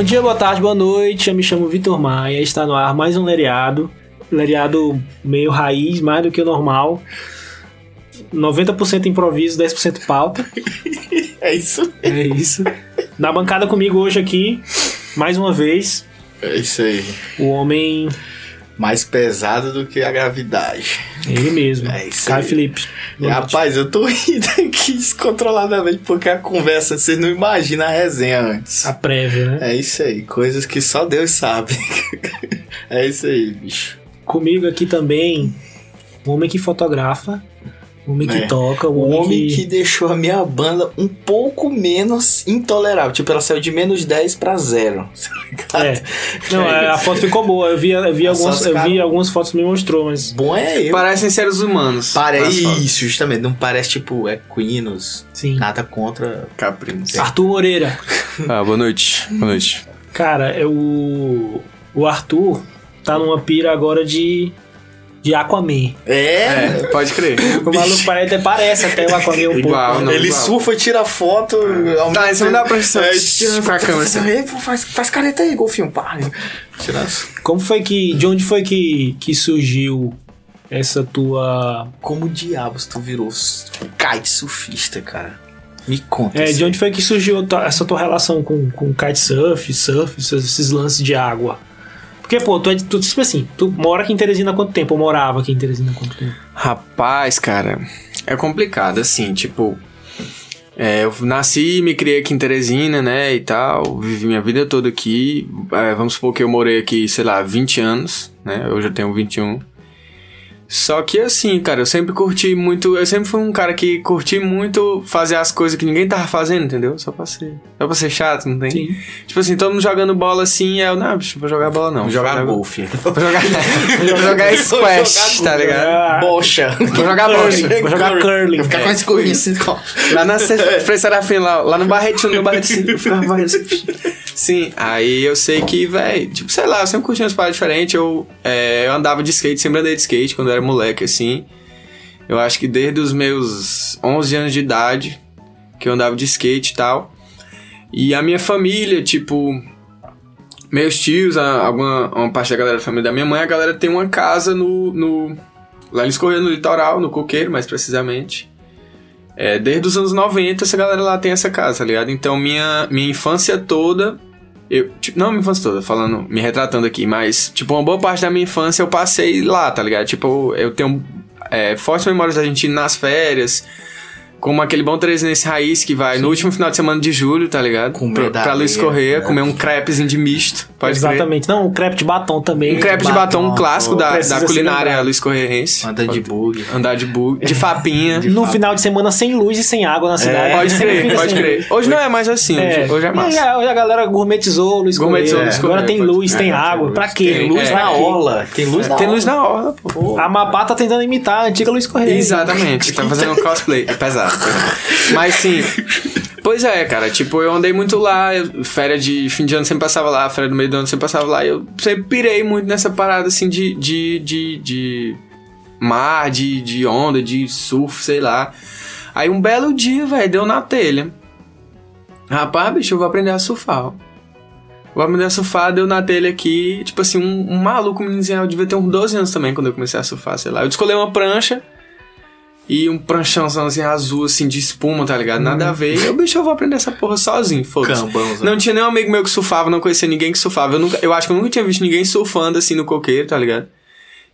Bom dia, boa tarde, boa noite. Eu me chamo Vitor Maia. Está no ar mais um Lereado. Lereado meio raiz, mais do que o normal. 90% improviso, 10% pauta. É isso. É isso. Na bancada comigo hoje aqui, mais uma vez, É isso aí. o homem. Mais pesado do que a gravidade. Ele mesmo. É isso Caio aí. Felipe. Rapaz, eu tô rindo aqui descontroladamente porque a conversa, vocês não imaginam a resenha antes. A prévia, né? É isso aí, coisas que só Deus sabe. é isso aí, bicho. Comigo aqui também, o homem que fotografa, homem que É. toca, o O homem, homem que... que deixou a minha banda um pouco menos intolerável. Tipo, ela saiu de menos 10 pra zero. tá? É. Não, É a foto ficou boa. Eu vi, eu vi, As algumas, fotos eu vi algumas fotos que me mostrou, mas. Bom é eu. Parecem seres humanos. Parece isso, justamente. Não parece tipo equinos. Sim. Nada contra. Caprinos. Arthur Moreira. Ah, boa noite. Boa noite. Cara, é o. O Arthur tá numa pira agora de. De Aquaman. É. É, pode crer. O maluco parece, parece até o Aquaman um Igual, pouco. não. Ele igual. surfa, tira foto. Tá, cima da tempo- prancha, É, tirando a câmera, assim. Ei, pô, Faz, faz careta aí, golfinho. Pá. Como foi que. De onde foi que, que surgiu essa tua. Como diabos tu virou kite surfista, cara? Me conta. É, isso de onde foi que surgiu essa tua relação com, com kitesurf, surf, esses, esses lances de água? Porque, pô, tu é tu, tipo assim, tu mora aqui em Teresina há quanto tempo? Ou morava aqui em Teresina há quanto tempo? Rapaz, cara, é complicado, assim, tipo. é, eu nasci e me criei aqui em Teresina, né, e tal. Vivi minha vida toda aqui. É, vamos supor que eu morei aqui, sei lá, 20 anos, né? Hoje eu tenho 21. Só que assim, cara, eu sempre curti muito. Eu sempre fui um cara que curti muito fazer as coisas que ninguém tava fazendo, entendeu? Só pra ser. Só pra ser chato, não tem? Sim. Tipo assim, todo mundo jogando bola assim, eu, não, bicho, vou jogar bola não. Vou jogar golfe. Vou jogar, vou jogar squash, tá ligado? Ah, Bocha. Vou jogar bocha. Vou jogar curling. Vou ficar com esse corrinho assim. ó. Lá na Frei Serafim, lá, lá no Barretinho, no Barretinho, eu ficava varrendo assim. Sim, aí eu sei que, velho, tipo, sei lá, eu sempre curti umas paradas diferentes. Eu, é, eu andava de skate, sempre andei de skate quando eu era moleque, assim. Eu acho que desde os meus 11 anos de idade que eu andava de skate e tal. E a minha família, tipo, meus tios, alguma uma parte da galera da família da minha mãe, a galera tem uma casa no. no lá eles correram no litoral, no coqueiro, mais precisamente. É, desde os anos 90, essa galera lá tem essa casa, tá ligado? Então, minha, minha infância toda. Eu, tipo, não minha infância toda, falando, me retratando aqui, mas, tipo, uma boa parte da minha infância eu passei lá, tá ligado? Tipo, eu tenho é, fortes memórias da indo nas férias, como aquele bom trezenense raiz que vai no último final de semana de julho, tá ligado? Comer pra, pra Luiz Correia, né? comer um crepezinho de misto, pode crer. Exatamente. Não, o crepe de batom também. Um crepe de batom, batom, um clássico pô, da, da culinária. Luiz Correiense. Anda de bug. Andar de bug, de fapinha. No final de semana sem luz e sem água na cidade. Pode Sempre crer, pode assim. crer. Hoje não é mais assim, É. hoje, hoje é massa. aí, hoje a galera gourmetizou o Luiz Gourmetizou Correia. o Luiz Agora Correia, tem pode- luz, tem é, água. tem Pra luz. quê? Tem Luz é, pra na orla. Tem luz na Tem luz na orla, pô. A Mabá tá tentando imitar a antiga Luiz Correia. Exatamente, tá fazendo um cosplay. É pesado. Mas sim. Pois é, cara, tipo, eu andei muito lá, eu- férias de fim de ano sempre passava lá, férias do meio do ano sempre passava lá, e eu sempre pirei muito nessa parada, assim, de, de, de, de mar, de, de onda, de surf, sei lá. Aí um belo dia, velho, deu na telha. Rapaz, bicho, eu vou aprender a surfar, ó. Vou aprender a surfar, deu na telha aqui, tipo assim, um, um maluco, um eu devia ter uns 12 anos também quando eu comecei a surfar, sei lá. Eu descolei uma prancha, e um pranchãozão assim, azul, assim, de espuma, tá ligado? Nada a ver. E eu, bicho, eu vou aprender essa porra sozinho, foda-se. Não tinha nenhum amigo meu que surfava, não conhecia ninguém que surfava. Eu, nunca, eu acho que eu nunca tinha visto ninguém surfando assim no coqueiro, tá ligado?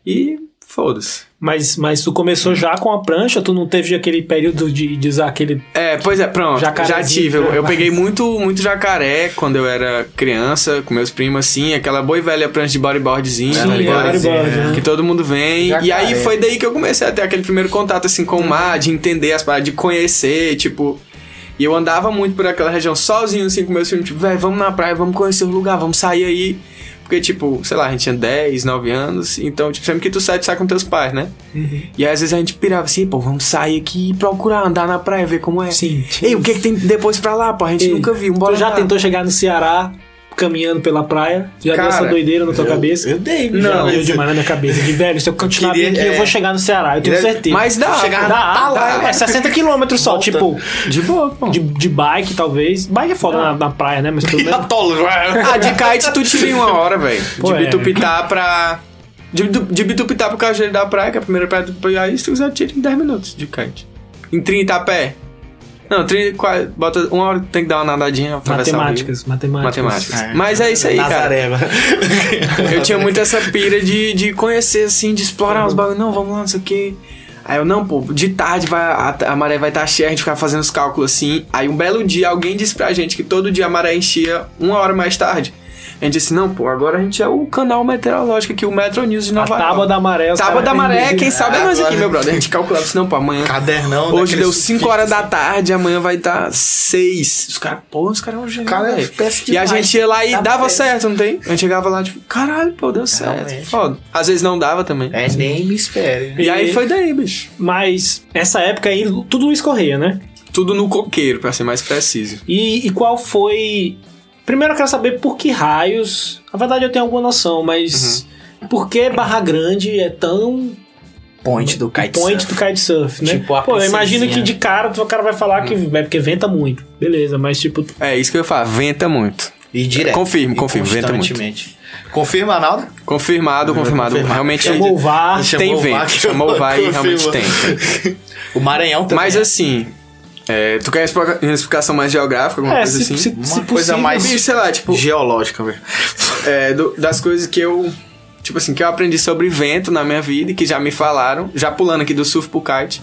E foda-se. Mas, mas tu começou já com a prancha, tu não teve aquele período de, de usar aquele. É, pois é, pronto. Já tive. Eu, eu peguei muito, muito jacaré quando eu era criança, com meus primos, assim, aquela boa e velha prancha de bodyboardzinho, Sim, tá ligado? bodyboard, né? Que todo mundo vem. Jacaré. E aí foi daí que eu comecei a ter aquele primeiro contato, assim, com o mar, de entender as paradas, de conhecer, tipo. E eu andava muito por aquela região sozinho, assim, com meus filhos, tipo, velho, vamos na praia, vamos conhecer o lugar, vamos sair aí. Porque, tipo, sei lá, a gente tinha 10, 9 anos, então, tipo, sempre que tu sai, tu sai com teus pais, né? E aí, às vezes a gente pirava assim, pô, vamos sair aqui e procurar, andar na praia, ver como é. Sim. Ei, o que, que tem depois pra lá, pô? A gente Ei, nunca viu, bora Tu já lá. tentou chegar no Ceará caminhando pela praia? Já Cara, deu essa doideira na tua Eu- cabeça? Eu dei, Não, já, Deu mas- demais na minha cabeça. De velho, se eu continuar Queria- bem aqui, eu é. vou chegar no Ceará, eu tenho certeza. Mas dá. Chegava Dá, na dá, lá, é 60 km só, Volta. tipo, De boa, pô. de, de bike talvez. Bike é foda na, na praia, né? Mas pelo menos. atolo. Ah, de kite tu tira em uma hora, velho. De é. Bitupitá pra. De, de Bitupitá pro Cajueiro da Praia, que é a primeira praia do Piauí, se tu quiser, tira em 10 minutos de kite. Em 30 a pé. Não, 30, qua- bota uma hora tem que dar uma nadadinha, rio. Matemáticas, matemáticas. Matemáticas. Mas é isso aí, cara. Nazaré, agora. Eu tinha muito essa pira de, de conhecer, assim, de explorar os bagulhos. Não, vamos lá, não sei o quê. Aí eu, não, pô, de tarde vai, a, a maré vai estar cheia, a gente ficava fazendo os cálculos assim. Aí um belo dia alguém disse pra gente que todo dia a maré enchia uma hora mais tarde. A gente disse, não, pô, agora a gente é o canal meteorológico aqui, o Metro News de Nova York. tábua da maré. Tábua da maré, quem sabe é nós aqui, meu brother. A gente calculava assim, não, pô, amanhã. Cadernão. Hoje deu 5 surfista, horas da tarde, amanhã vai estar 6. Os caras, pô, os caras é um gênio. Cara, peça E a gente ia lá e Dá dava certo, não tem? A gente chegava lá, tipo, caralho, pô, deu certo. Realmente. Foda. Às vezes não dava também. É, nem me espere. E aí foi daí, bicho. Mas essa época aí, tudo Luiz Correia, né? Tudo no coqueiro, pra ser mais preciso. E, e qual foi. Primeiro eu quero saber por que raios. Na verdade eu tenho alguma noção, mas. Uhum. Por que Barra Grande é tão. Point do kite point surf. do kitesurf, né? Tipo a Pô, eu imagino que de cara o cara vai falar que Uhum. é porque venta muito. Beleza, mas tipo. É isso que eu ia falar, venta muito. E direto. Confirmo, E confirmo, venta muito. Confirma, Arnaldo? Confirmado, confirmado. confirmado. Realmente Chamou o VAR. Chamou tem o VAR, vento. Chamou o VAR e realmente tem. O Maranhão também. Mas assim, é, tu quer uma explicação mais geográfica, alguma É, coisa se, assim? se, Uma se coisa possível, mais- sei lá, tipo, Geológica, velho. é, do- das coisas que eu. Tipo assim, que eu aprendi sobre vento na minha vida e que já me falaram, já pulando aqui do surf pro kite.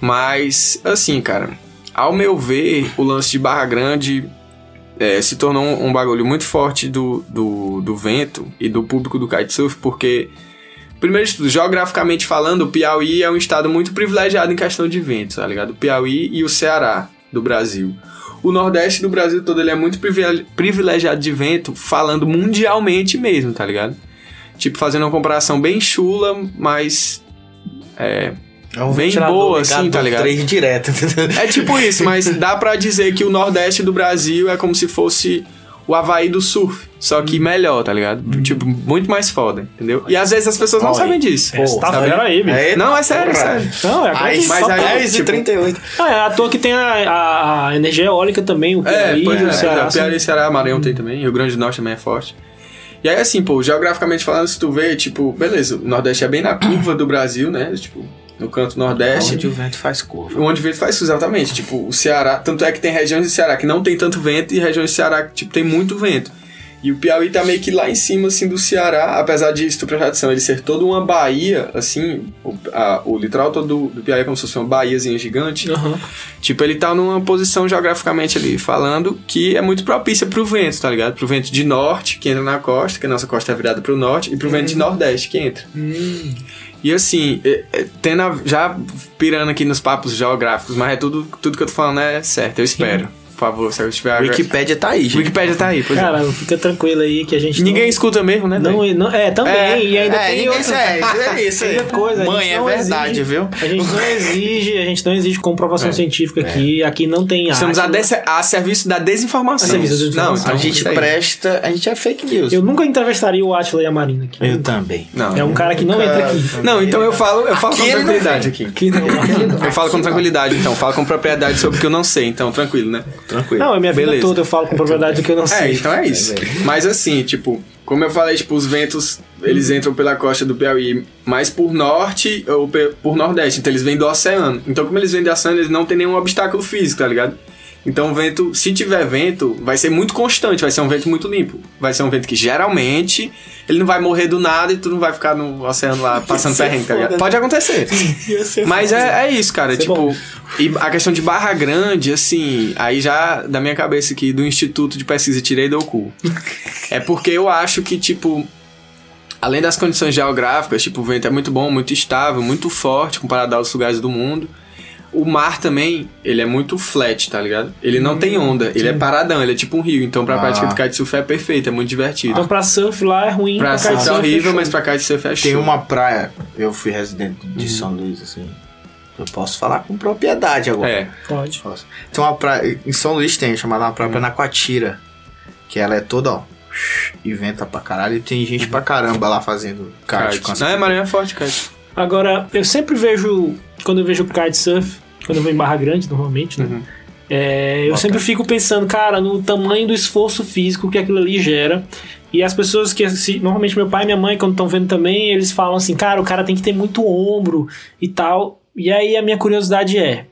Mas, assim, cara, ao meu ver, o lance de Barra Grande é, se tornou um, um bagulho muito forte do, do, do vento e do público do kitesurf, porque, primeiro de tudo, geograficamente falando, o Piauí é um estado muito privilegiado em questão de vento, tá ligado? O Piauí e o Ceará do Brasil. O Nordeste do Brasil todo ele é muito privile- privilegiado de vento, falando mundialmente mesmo, tá ligado? Tipo, fazendo uma comparação bem chula, mas. É, É um Bem boa, assim, tá ligado? trem direto. É tipo isso, mas dá pra dizer que o Nordeste do Brasil é como se fosse o Havaí do surf. Só que melhor, tá ligado? Tipo, muito mais foda, entendeu? E às vezes as pessoas não Olha, sabem disso. Você tá sabe? fera aí, bicho. É, Não, é sério, é sério. Não, é grande mas aí, pra- 10 e tipo- 38. Ah, é à toa que tem a, a- a energia eólica também, o É, Piauí, é, o Ceará. é, Piauí, Ceará, Maranhão tem também, Rio Grande do Norte também é forte. E aí, assim, pô, geograficamente falando, se tu vê, tipo, beleza, o Nordeste é bem na curva do Brasil, né? Tipo, no canto Nordeste. Onde o vento faz curva. Onde o vento faz isso, exatamente. Tipo, o Ceará. Tanto é que tem regiões do Ceará que não tem tanto vento e regiões do Ceará que, tipo, tem muito vento. E o Piauí tá meio que lá em cima, assim, do Ceará, apesar de, se tu prestar atenção, ele ser toda uma baía, assim, o, a- o litoral todo do, do Piauí é como se fosse uma baíazinha gigante. Aham. Tipo, ele tá numa posição geograficamente ali falando que é muito propícia pro vento, tá ligado? Pro vento de norte, que entra na costa, que a nossa costa é virada pro norte, e pro vento de nordeste, que entra. E assim, é- é, tendo a- já pirando aqui nos papos geográficos, mas é tudo, tudo que eu tô falando é certo, eu espero. Por favor, se eu estiver... A Wikipédia tá aí, gente. Wikipédia tá aí, pois é. Cara, fica tranquilo aí que a gente. Ninguém não, escuta mesmo, né? Não, não, é, também. É, e ainda é, tem outra. é, é isso aí. Tem outra coisa. Mãe, gente é verdade, exige- viu? A gente não exige, a gente não exige comprovação É. científica aqui. Aqui não tem Estamos a, a serviço da desinformação. A serviço da desinformação. Não, então A gente isso aí. presta, a gente é fake news. Eu nunca entrevistaria o Atila e a Marina aqui. Eu também. Não. É um cara que não entra aqui. Não, então eu falo, eu falo Aqui com tranquilidade aqui. Eu falo com tranquilidade, então. Falo com propriedade sobre o que eu não sei, então tranquilo, né? Tranquilo. Não, é minha vida Beleza. toda eu falo com propriedade do que eu não É, sei. então é isso. Mas assim, tipo, como eu falei, tipo, os ventos, eles entram pela costa do Piauí mais por norte ou por nordeste, então eles vêm do oceano. Então, como eles vêm do oceano, eles não tem nenhum obstáculo físico, tá ligado? Então o vento, se tiver vento, vai ser muito constante, vai ser um vento muito limpo. Vai ser um vento que geralmente ele não vai morrer do nada e tu não vai ficar no oceano lá passando perrengue, tá ligado? Pode acontecer. Mas é, é isso, cara. Tipo, bom. e a questão de Barra Grande, assim, aí já da minha cabeça aqui, do Instituto de Pesquisa, tirei do cu. é porque eu acho que, tipo, além das condições geográficas, tipo, o vento é muito bom, muito estável, muito forte comparado aos lugares do mundo. O mar também, ele é muito flat, tá ligado? Ele não tem onda, ele é paradão, ele é tipo um rio. Então pra Ah. prática do kitesurf é perfeito, é muito divertido. Então pra surf lá é ruim. pra surf é kitesurf horrível, mas pra kitesurf é show. Tem uma praia, eu fui residente de São Luís, assim. Eu posso falar com propriedade agora. É. Pode. Posso. Tem uma praia, em São Luís tem, chamada uma praia Panacoatira. Que ela é toda, ó. E venta pra caralho. E tem gente pra caramba lá fazendo kart. as- Não, é Maranhão é forte, kite. Agora, eu sempre vejo, quando eu vejo kitesurf, quando eu vou em Barra Grande, normalmente, né? Uhum. É, eu sempre fico pensando, cara, no tamanho do esforço físico que aquilo ali gera. E as pessoas que, normalmente meu pai e minha mãe, quando estão vendo também, eles falam assim, cara, o cara tem que ter muito ombro e tal. E aí a minha curiosidade é.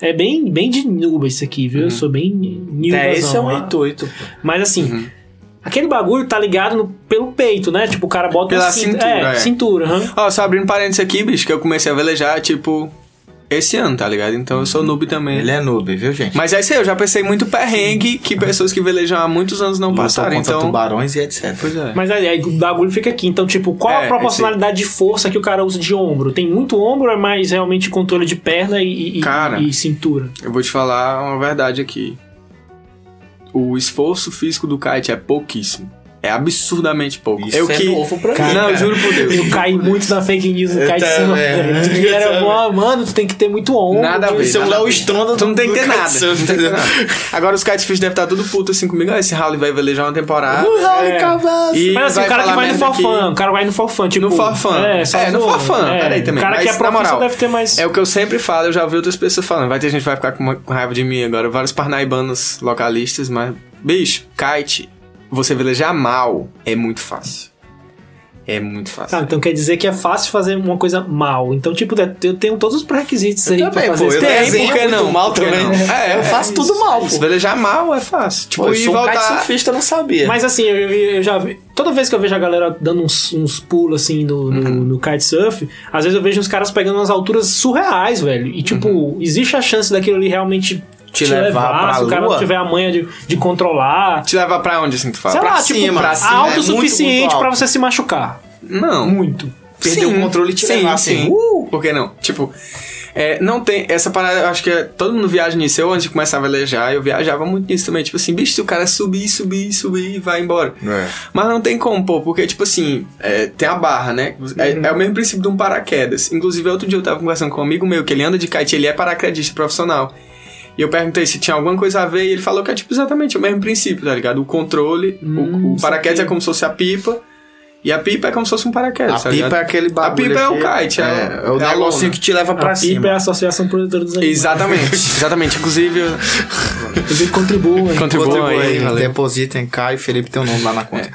É bem, bem de nuba isso aqui, viu? Eu sou bem nubazão. É, esse é né? intuito. Mas assim, Uhum. aquele bagulho tá ligado no- pelo peito, né? Tipo, o cara bota Pela cinta- cintura, É, é. cintura. aham. Ó, só abrindo parênteses aqui, bicho, que eu comecei a velejar, tipo, esse ano, tá ligado? Então eu sou noob também. Ele é noob, viu, gente? Mas é isso aí, eu já pensei muito perrengue que pessoas que velejam há muitos anos não passaram, então... tubarões e etc. Pois é. Mas aí, aí o bagulho fica aqui. Então, tipo, qual É, a proporcionalidade de força que o cara usa de ombro? Tem muito ombro ou é mais realmente controle de perna e, e- Cara. e cintura? Eu vou te falar uma verdade aqui. O esforço físico do kite é pouquíssimo. É absurdamente pouco. Isso eu é que... novo pra mim, Não, juro por Deus. Eu caí muito na fake news Eu cai de cima. E era. "Ah, mano, tu tem que ter muito ombro. Nada a ver. É o Léo. Stronda Tu não tem que ter nada. Agora os kitefish devem estar tudo puto assim comigo. Ah, esse Rally vai velejar uma temporada. É. E Mas assim, o cara que vai no forfã, o cara vai no forfã, tipo... No forfã. É, só É, no forfã. É, Peraí também. O cara que é profissional moral, deve ter mais... É o que eu sempre falo, eu já ouvi outras pessoas falando. Vai ter gente que vai ficar com, uma- com raiva de mim agora. Vários parnaibanos localistas, mas. Bicho, kite, você velejar mal é muito fácil. É muito fácil. Tá, então quer dizer que é fácil fazer uma coisa mal. Então, tipo, eu tenho todos os pré-requisitos aí pra também, fazer pô, eu Tem, desenho por que muito não? mal Por que também. não? É, Eu faço é tudo isso. mal, pô. Se velejar mal é fácil. Tipo, Pô, eu sou um voltar. kitesurfista, eu não sabia. Mas assim, eu, eu já vi. Toda vez que eu vejo a galera dando uns, uns pulos assim no, no, Uhum. no kitesurf, às vezes eu vejo os caras pegando umas alturas surreais, velho. E tipo, Uhum. existe a chance daquilo ali realmente te, levar pra se o cara não lua? tiver a manha de, de controlar. Te levar pra onde assim que tu fala? Sei pra lá, tipo, cima, pra pra cima, alto é o muito, suficiente muito pra alto. você se machucar. Não. Muito. Perder o controle e te sim, levar sim. assim, uh! Por que não? Tipo, é, não tem. Essa parada, eu acho que é- todo mundo viaja nisso. Eu, antes de começar a velejar, eu viajava muito nisso também. Tipo assim, bicho, se o cara subir, subir, subir e vai embora. É. Mas não tem como, pô, porque, tipo assim, é, tem a barra, né? É, é o mesmo princípio de um paraquedas. Inclusive, outro dia eu tava conversando com um amigo meu que ele anda de kite, ele é paraquedista profissional. E eu perguntei se tinha alguma coisa a ver, e ele falou que é, tipo, exatamente o mesmo princípio, tá ligado? O controle, o- Hum, o, paraquedas saquei. é como se fosse a pipa, e a pipa é como se fosse um paraquedas, A tá pipa é aquele bagulho. pipa é o kite, é- é, é o é a negocinho que te leva pra a cima. PIB é a Associação Protetora dos Animais. Exatamente, exatamente. Inclusive, Inclusive. Contribuam Contribua aí, aí, depositem e Felipe tem o nome lá na conta.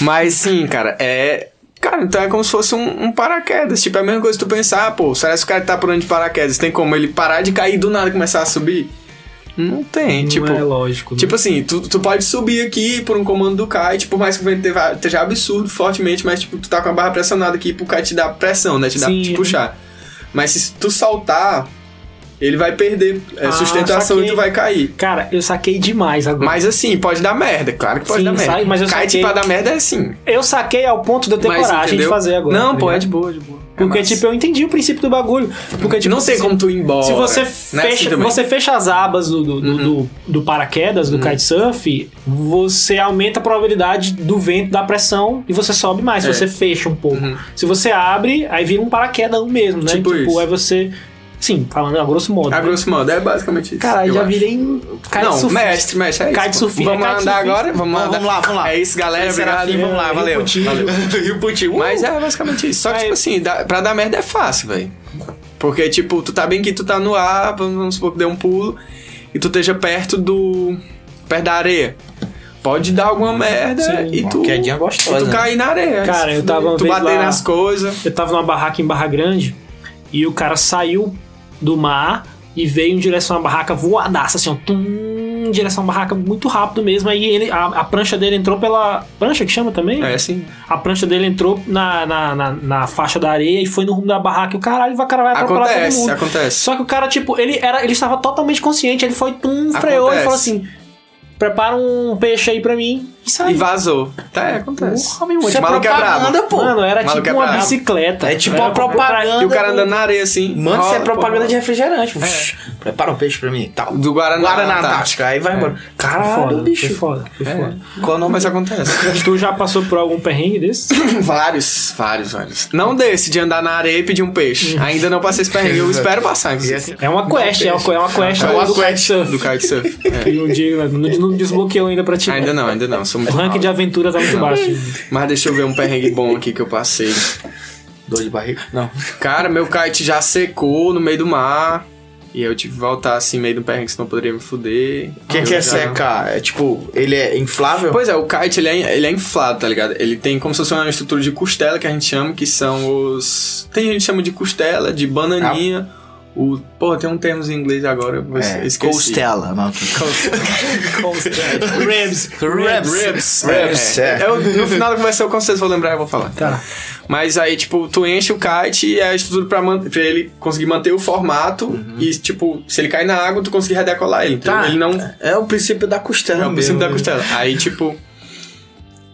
Mas sim, cara, é. Cara, então é como se fosse um, um paraquedas. Tipo, é a mesma coisa que tu pensar, ah, pô, será que o cara tá pulando de paraquedas? Tem como ele parar de cair do nada e começar a subir? Não tem, Não tipo. é lógico. né? Tipo assim, tu, tu pode subir aqui por um comando do kite, por mais que o vento esteja- absurdo fortemente, mas tipo, tu tá com a barra pressionada aqui pro kite te dar pressão, né? Te, dar, Sim. te puxar. Mas se tu saltar, ele vai perder é, Ah, sustentação saquei. e tu vai cair. Cara, eu saquei demais agora. Mas assim, pode dar merda, claro que pode Sim, dar merda. sai, mas eu Kite saquei. pra dar merda é assim. Eu saquei ao ponto de eu ter Mas, coragem de entendeu? fazer agora. Não, tá pô, é de boa, de boa. É Porque, massa. tipo, eu entendi o princípio do bagulho. Porque, tipo, não tem se- como tu ir embora. Se você é assim fecha, você fecha as abas do, do, do- do- do paraquedas, do kitesurf, você aumenta a probabilidade do vento, da pressão, e você sobe mais. Se É. você fecha um pouco. Uhum. Se você abre, aí vira um paraquedas mesmo, né? Tipo isso. aí você. Sim, falando a grosso modo. A né? grosso modo, é basicamente isso. Cara, eu já acho. virei um Não, mestre, mestre, é isso. Kitesurfista, Vamos é andar agora? Vamos, Vamos, andar. vamos lá, vamos lá. É isso, galera. Esse Obrigado. Serafim, vamos lá, valeu. Valeu. Rio Putinho. Uh! Mas é basicamente isso. Só que, Aí- tipo assim, dá, pra dar merda é fácil, velho. Porque, tipo, tu tá bem que tu tá no ar, vamos supor que dê um pulo, e tu esteja perto do. perto da areia. Pode dar alguma merda Sim. e tu. quedinha e gostosa, tu né? cair na areia. Cara, eu tava Tu bater lá- nas coisas. Eu tava numa barraca em Barra Grande e o cara saiu do mar e veio em direção à barraca voadaça, assim, ó, tum, em direção à barraca muito rápido mesmo. Aí ele, a, a prancha dele entrou pela. Prancha que chama também? É assim. A prancha dele entrou na, na, na, na faixa da areia e foi no rumo da barraca. E o caralho vai, cara, vai atropelar todo Acontece, mundo. acontece. Só que o cara, tipo, ele, era, ele estava totalmente consciente. Ele foi, tum, freou e Acontece. falou assim: prepara um peixe aí pra mim. E saiu. E vazou. Tá, é, acontece. Porra, meu irmão, Isso é maluco é pô. Mano, era Maluco tipo é uma bicicleta. É tipo Era uma propaganda. E o cara andando na areia assim. Mano, isso é rola, propaganda pô. de refrigerante. Prepara um peixe pra mim. Tal. Do Guaraná. Guaraná Antártica. Antártica. Aí vai embora. Foi Caralho, foda, foi bicho. foda, foi É. foda. Qual o nome? Mas acontece. Tu já passou por algum perrengue desse? vários, vários, vários. Não desse de andar na areia e pedir um peixe. Ainda não passei esse perrengue, eu espero passar. É uma quest, é uma, é uma quest É uma do quest kitesurf. Do kitesurf. É. E um dia não, não desbloqueou ainda pra ti. Ainda não, ainda não. Sou O muito ranking mal. de aventura tá muito baixo. Mas deixa eu ver um perrengue bom aqui que eu passei. Dor de barriga? Não. Cara, meu kite já secou no meio do mar. E eu tive que voltar assim, meio do perrengue, senão eu poderia me fuder. O que, que é já- secar? É tipo, ele é inflável? Pois é, o kite ele é, ele é inflado, tá ligado? Ele tem como se fosse uma estrutura de costela que a gente chama, que são os. Tem gente que chama de costela, de bananinha. O... Porra, tem um termo em inglês agora, eu é, esqueci. costela. Não, Ribs. Ribs. Ribs. Ribs, É, é. Eu, no final da conversa, eu com certeza vou lembrar e vou falar. Tá. Mas aí, tipo, tu enche o kite e é a estrutura pra, pra ele conseguir manter o formato. Uhum. E, tipo, se ele cair na água, tu conseguir redecolar ele. Então, Tá. ele não. É o princípio da costela É o princípio da mesmo. costela. Aí, tipo.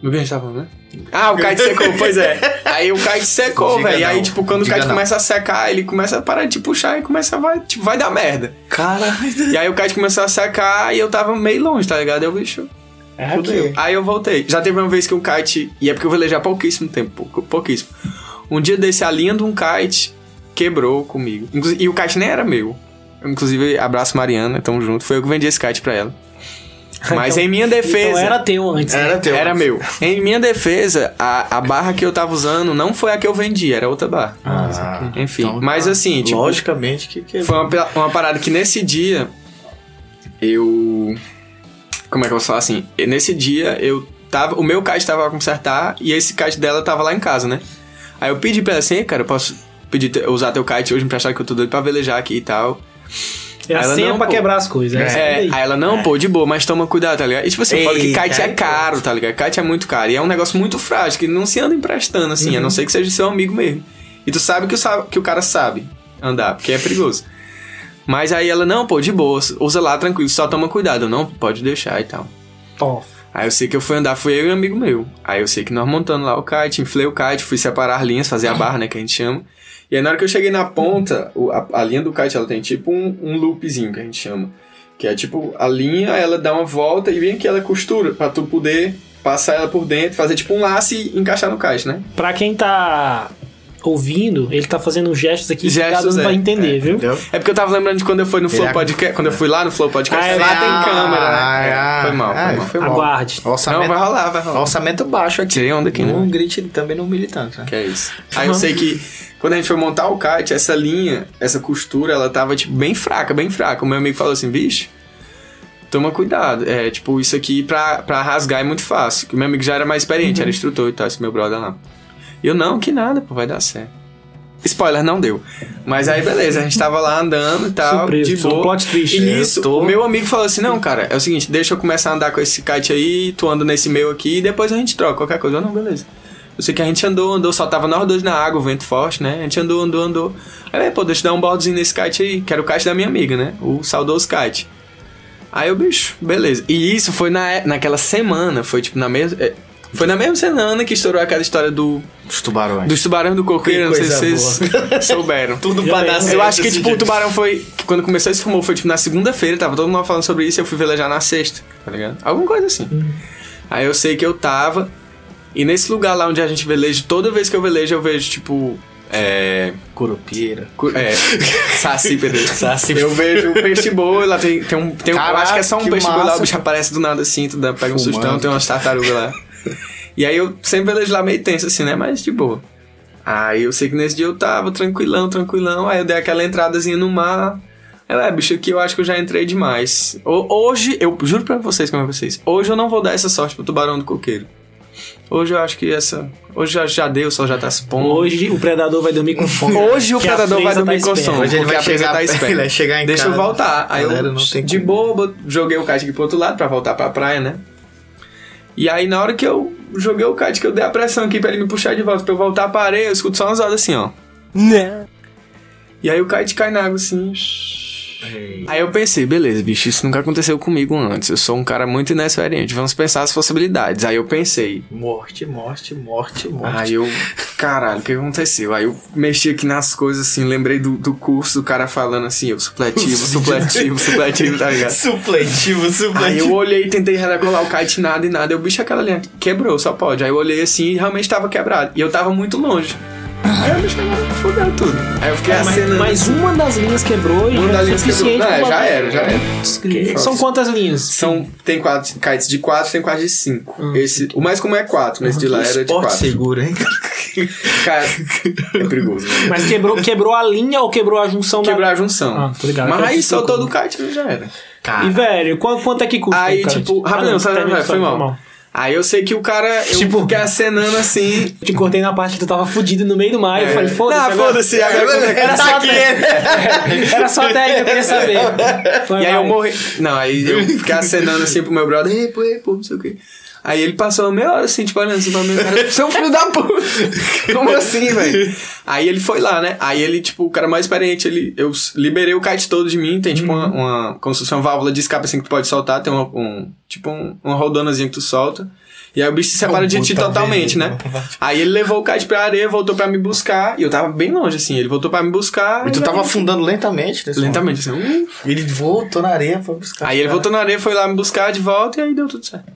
Do que a gente tava falando, né? Ah, o kite secou, pois é. Aí o kite secou, velho. E aí, tipo, quando Diga o kite não. começa a secar, ele começa a parar de puxar e começa a vai, tipo, vai dar merda. Caralho. E aí o kite começou a secar e eu tava meio longe, tá ligado? Eu, bicho. É Fudeu. Aí eu voltei. Já teve uma vez que um kite. E é porque eu velejei há pouquíssimo tempo, pouquíssimo. Um dia desse, a linha de um kite quebrou comigo. E o kite nem era meu. Inclusive, abraço Mariana, tamo junto. Foi eu que vendi esse kite pra ela. Mas Então- em minha defesa. Então era teu antes. né? Era teu. Era meu. Em minha defesa, a, a barra que eu tava usando não foi a que eu vendi, era outra barra. Ah, Enfim, então mas tá. assim, tipo, Logicamente que... que... foi uma, uma parada que nesse dia eu. Como é que eu vou falar assim? E Nesse dia eu tava. O meu kite tava a consertar e esse kite dela tava lá em casa, né? Aí eu pedi pra ela assim, cara, eu posso pedir te- usar teu kite hoje, me emprestar que eu tô doido pra velejar aqui e tal. É a Ela senha não, pra pô. quebrar as coisas. É, É, aí ela, não, pô, de boa, mas toma cuidado, tá ligado? E tipo assim, eu falo que kite é aí, caro, tá ligado? Kite é muito caro. E é um negócio muito frágil, que não se anda emprestando, assim, a não ser que seja seu amigo mesmo. E tu sabe que o, que o cara sabe andar, porque é perigoso. Mas aí ela, não, pô, de boa, usa lá tranquilo, só toma cuidado. Eu, não, pode deixar e tal. Ó, Aí eu sei que eu fui andar, fui eu e um amigo meu. Aí eu sei que nós montando lá o kite, inflei o kite, fui separar as linhas, fazer a barra, né, que a gente chama. E aí na hora que eu cheguei na ponta, a, a linha do kite, ela tem tipo um, um loopzinho que a gente chama. Que é tipo, a linha, ela dá uma volta e vem aqui ela costura, pra tu poder passar ela por dentro, fazer tipo um laço e encaixar no kite, né? Pra quem tá ouvindo, ele tá fazendo gestos aqui que Gestos, dando é. pra entender, viu? Entendeu? É porque eu tava lembrando de quando eu fui no Flow Ele é- Podcast, quando eu fui lá no Flow Podcast, Ah, é, lá ah, tem câmera, né? ah, É, foi mal, foi ah, mal. foi mal. Aguarde. Orçamento, Não, vai rolar, vai rolar. orçamento baixo aqui. Tirei onda aqui, Não né? grite também no militante, né? Que é isso. Aí eu sei que quando a gente foi montar o kite, essa linha, essa costura, ela tava, tipo, bem fraca, bem fraca. O meu amigo falou assim, bicho, toma cuidado. É, tipo, isso aqui pra, pra rasgar é muito fácil. Que o meu amigo já era mais experiente, era instrutor e tal, esse meu brother lá. Eu, não, que nada, pô, vai dar certo. Spoiler, não deu. Mas aí, beleza, a gente tava lá andando e tal, Surpresa, de boa. plot twist. E Eu nisso, tô- o meu amigo falou assim, não, cara, é o seguinte, deixa eu começar a andar com esse kite aí, tu anda nesse meu aqui, e depois a gente troca qualquer coisa. Eu, não, beleza. Eu sei que a gente andou, andou, só tava nós dois na água, o vento forte, né? A gente andou, andou, andou. Aí, pô, deixa eu dar um baldezinho nesse kite aí, que era o kite da minha amiga, né? O saudoso kite. Aí o bicho, beleza. E isso foi na, naquela semana, foi tipo na mesma. Foi na mesma semana que estourou aquela história do, Os tubarões. dos tubarões do coqueiro, não sei se vocês souberam. Tudo dar Eu acho que, tipo, o tubarão foi. Quando começou esse rumor, foi tipo na segunda-feira, tava todo mundo falando sobre isso e eu fui velejar na sexta, tá ligado? Alguma coisa assim. Aí eu sei que eu tava. E nesse lugar lá onde a gente veleja, toda vez que eu velejo, eu vejo, tipo. É. Curupira. cu- É. saci, Pedro. Saci. Eu vejo o peixe boi, lá tem, tem um. Tem um eu Caraca, acho que é só um que peixe boi lá, o bicho aparece do nada assim, tu dá- pega um Fumando. sustão, tem umas tartarugas lá. E aí eu sempre velejo lá meio tenso assim, né? Mas de boa. Aí eu sei que nesse dia eu tava tranquilão, tranquilão. Aí eu dei aquela entradazinha no mar. Aí, eu, é, bicho, aqui eu acho que eu já entrei demais. Ho- Hoje, eu juro pra vocês, como é pra vocês, hoje eu não vou dar essa sorte pro tubarão do coqueiro. Hoje eu acho que essa. Hoje já, já deu, o sol já tá se pondo. Hoje o predador vai dormir com fome. Hoje o predador vai presa dormir tá com sono. Hoje ele vai chegar- tá esperta. ele vai chegar em Deixa eu casa. voltar. Aí Galera, eu, não tem de como. boa, joguei o kite aqui pro outro lado pra voltar pra praia, né? E aí na hora que eu joguei o kite, que eu dei a pressão aqui pra ele me puxar de volta, pra eu voltar pra areia, eu escuto só umas horas assim, ó. E aí o kite cai na água assim. Aí eu pensei, beleza, bicho, isso nunca aconteceu comigo antes. Eu sou um cara muito inexperiente. Vamos pensar as possibilidades. Aí eu pensei, Morte, morte, morte, morte. Aí eu, caralho, o que aconteceu? Aí eu mexi aqui nas coisas assim, lembrei do, do curso, do cara falando assim, eu supletivo, supletivo, supletivo, tá ligado? Supletivo, supletivo. Aí eu olhei, tentei redecolar o kite, nada e nada. Eu, bicho, aquela linha quebrou, só pode. Aí eu olhei assim e realmente tava quebrado. E eu tava muito longe. Bicho agora fudeu tudo. Aí eu fiquei É, mas, acenando. mas uma das linhas quebrou e Uma já das é linhas suficiente. quebrou. Não, pra- já era, já era. São foda. quantas linhas? São, tem quatro kites de 4, tem quatro de 5. Esse, o mais comum é 4, mas esse de lá era de Esporte 4. seguro, hein? Cara, é perigoso. né? Mas quebrou, quebrou a linha ou quebrou a junção da- Quebrar a junção. Ah, tô ligado. Mas aí que soltou do kite já era. Cara, E, velho, quanto, quanto é que custa? Aí, tipo, Ah, rapidão, não, termina a foi mal. Aí eu sei que o cara, eu Tipo- fiquei acenando assim. Eu te cortei na parte que tu tava fudido no meio do mar. Eu falei, foda-se. Ah, agora- foda-se, agora é que Era tá só, aqui? era só até aí que eu queria saber. Foi, E aí eu morri. Não, aí eu fiquei acenando assim pro meu brother, ei, pô, ei, pô, não sei o quê. Aí ele passou meia hora assim, tipo, olhando assim pra mim, cara, você é um filho da puta. Como assim, velho? Aí ele foi lá, né? Aí ele, tipo, o cara mais experiente, ele, eu liberei o kite todo de mim, tem tipo uma, uma, como se fosse uma válvula de escape assim que tu pode soltar, tem uma, um, tipo um, uma roldonazinha que tu solta. E aí o bicho se separa de ti totalmente, né? Aí ele levou o kite pra areia, voltou pra me buscar, e eu tava bem longe, assim, ele voltou pra me buscar. E tu tava afundando lentamente nesse Lentamente, assim, uh, momento. Ele voltou na areia pra buscar. Aí ele voltou na areia, foi lá me buscar de volta e aí deu tudo certo.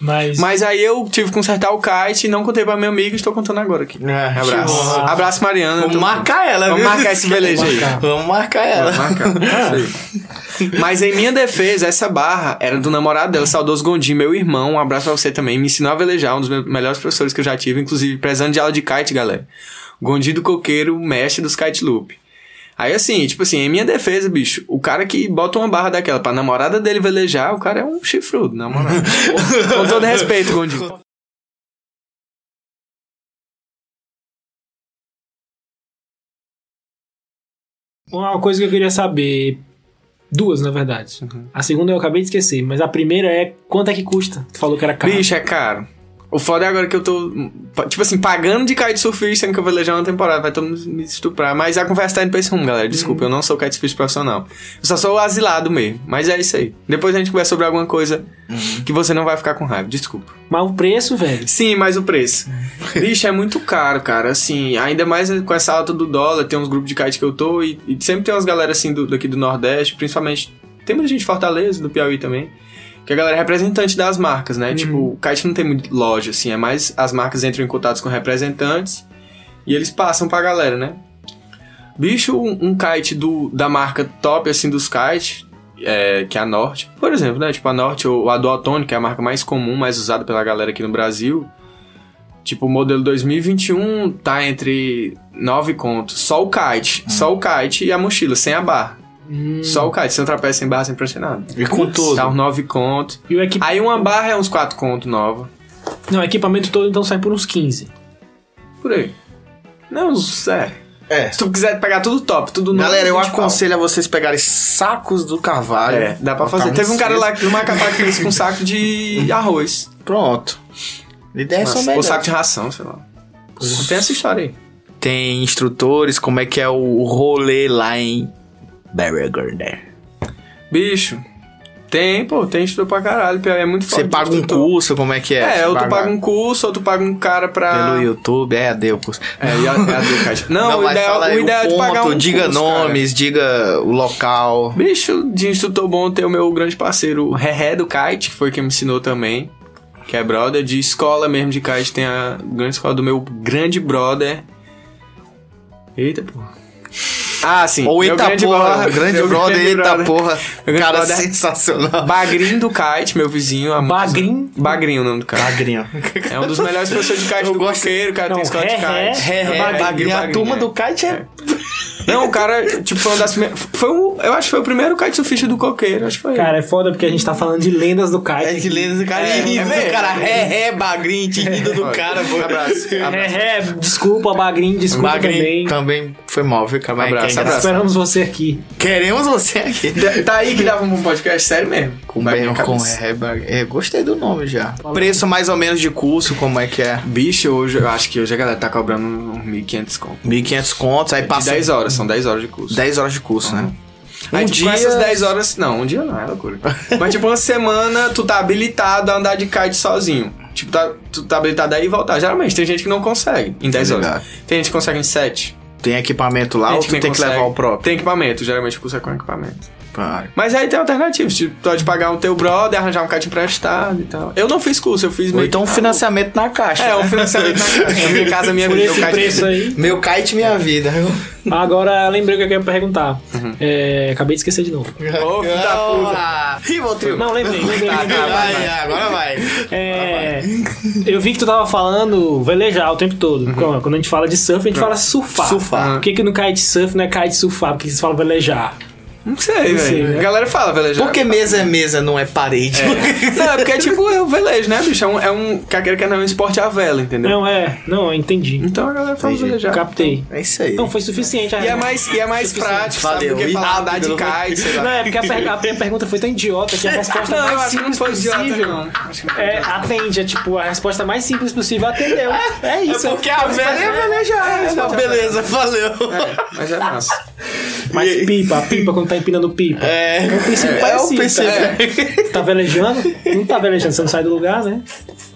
Mas, Mas aí eu tive que consertar o kite e não contei pra meu amigo e estou contando agora aqui. Ah, Abraço. show. Abraço, Mariana. Vamos Tô- marcar ela, Vamos viu? marcar esse velejo aí. marcar. Vamos marcar ela. Vamos marcar. Isso aí. Mas em minha defesa, essa barra era do namorado dela, saudoso Gondim, meu irmão. Um abraço pra você também. Me ensinou a velejar, um dos meus melhores professores que eu já tive, inclusive prezando de aula de kite, galera. Gondim do Coqueiro, mestre dos kite loop. Aí assim, tipo assim, em minha defesa, bicho, o cara que bota uma barra daquela pra namorada dele velejar, o cara é um chifrudo, na moral. Com todo respeito, Gondim. uma coisa que eu queria saber. Duas, na verdade. Uhum. A segunda eu acabei de esquecer, mas a primeira é quanto é que custa? Tu falou que era caro. Bicho, é caro. O foda é agora que eu tô, tipo assim, pagando de kitesurfista, sendo que eu vou velejar uma temporada, vai todo mundo me estuprar. Mas a conversa tá indo pra esse rumo, galera. Desculpa, eu não sou kitesurfista profissional. Eu só sou o asilado mesmo. Mas é isso aí. Depois a gente conversa sobre alguma coisa que você não vai ficar com raiva. Desculpa. Mas o preço, velho. Sim, mas o preço. Bicho, é muito caro, cara. Assim, ainda mais com essa alta do dólar, tem uns grupos de kite que eu tô e, e sempre tem umas galera assim do, daqui do Nordeste, principalmente. Tem muita gente de Fortaleza, do Piauí também. Que a galera é representante das marcas, né? Tipo, o kite não tem muito loja, assim, é mais as marcas entram em contato com representantes e eles passam pra galera, né? Bicho, um, um kite do, da marca top, assim, dos kites, é, que é a Norte, por exemplo, né? Tipo, a Norte ou a Dualtone, que é a marca mais comum, mais usada pela galera aqui no Brasil. Tipo, o modelo 2021 tá entre 9 contos. Só o kite. Só o kite e a mochila, sem a barra. Só o kite, sem o trapézio, sem barra, sem pressionado. E com tudo. Tá uns 9 contos. E o equip... Aí uma barra é uns 4 contos nova. Não, o equipamento todo então sai por uns 15. Por aí. Não, é. É. Se tu quiser pegar tudo top, tudo novo. Galera, eu 20 pau. aconselho a vocês pegarem sacos do Carvalho. É, dá pra fazer. Teve um cara lá, no Macapá, que fez com um saco de arroz. Pronto. Ideias são Nossa, ou melhores. saco de ração, sei lá. Tem essa história aí. Tem instrutores, como é que é o rolê lá em Berger. Bicho, tem, pô, tem estudo pra caralho. É muito Você paga um curso, como é que é? É, ou tu Paga paga um curso, ou tu paga um cara pra. Pelo YouTube, é, deu o curso. É, e é a do caixa. Não, o ideal, o ideal é tu pagar um diga curso, nomes, diga o local. cara. Bicho, de instrutor bom ter o meu grande parceiro, o Reré do Kite, que foi quem me ensinou também. Que é brother. De escola mesmo de kite, tem a grande escola do meu grande brother. Eita, porra. Ah, sim. Ou meu eita grande porra, brother- grande meu brother, grande eita brother. porra. Meu grande Cara brother- sensacional. Bagrinho do Kite, meu vizinho. há muitos Bagrinho? anos. Bagrinho o nome do cara. Bagrinho. É um dos melhores professores de kite Eu do gosto- coqueiro, o cara Não, tem escola de Ré, kite. É, é, Bagrinho, Bagrinho. A turma é. do kite é... Não, o cara, tipo, foi uma das primeiras. Foi o, eu acho que foi o primeiro kite surfista do coqueiro, acho que foi. Cara, é foda porque a gente tá falando de lendas do kite. É que lenda do cara. É, É, é mesmo. cara. É, é, Bagrinho, entendido do Foi. cara, pô. Abraço. É, abraço. é, desculpa, Bagrinho, desculpa Bagrinho também. também foi mal, viu, cara? Mas Abraço, é abraço. Esperamos você aqui. Queremos você aqui. Tá aí que dava um podcast sério mesmo. Com bem, com cabeça. é. É, gostei do nome já. Preço mais ou menos de curso, como é que é? Bicho, hoje, eu acho que hoje a galera tá cobrando uns 1.500 conto. 1.500 contos, aí De passa 10 horas, são 10 horas de curso. 10 horas de curso, né? Aí, Um tipo, dia- essas 10 horas. Não, um dia não, é loucura. Mas, tipo, uma semana tu tá habilitado a andar de kite sozinho. Tipo, tá, tu tá habilitado aí e voltar. Geralmente tem gente que não consegue em 10 Tá horas. ligado. Tem gente que consegue em 7. Tem equipamento lá A ou tu tem que consegue. levar o próprio? Tem equipamento, geralmente o curso é com equipamento. Pai. Mas aí tem alternativas, tipo, tu pode pagar um teu brother, arranjar um kite emprestado e tal. Eu não fiz curso, eu fiz Ou meio então um financiamento na caixa. É, um né? financiamento na casa. Minha casa, minha Por vida. esse meu kite- preço aí. Meu kite, minha vida. Agora lembrei o que eu ia perguntar. É, acabei de esquecer de novo. Ô, filho da puta. Rivotril. Não, lembrei, lembrei. Tá, lembrei. tá, vai, Vai, vai. agora vai. É, eu vi que tu tava falando velejar o tempo todo. Quando quando a gente fala de surf, a gente fala surfar. Surfar. Por que, que no kitesurf não é kitesurfar? Por que vocês falam velejar? Não sei, Não sei, velho. né? A galera fala velejar. Por que mesa é mesa, não é parede? Não, é porque é tipo é o velejo, né, bicho? É um, é um quer não, é um esporte à vela, entendeu? Não, é. Não, eu entendi. Então a galera fala Entendi. velejar. Captei. É isso aí. Não, foi suficiente. E é mais, e é mais prático, sabe? Valeu. Do que E falar andar de kite, sei lá. Não, é porque a, per- a minha pergunta foi tão idiota que a resposta Não, eu mais que simples possível. não. Acho que não foi É, atende, é tipo, a resposta mais simples possível atendeu. É isso. Porque a velha é velejar. à beleza, valeu. Mas é massa. Mas pipa, a pipa quando tá empinando pipa. É, É um princípio é o parecido. princípio. Tá velejando? Não tá velejando, você não sai do lugar, né?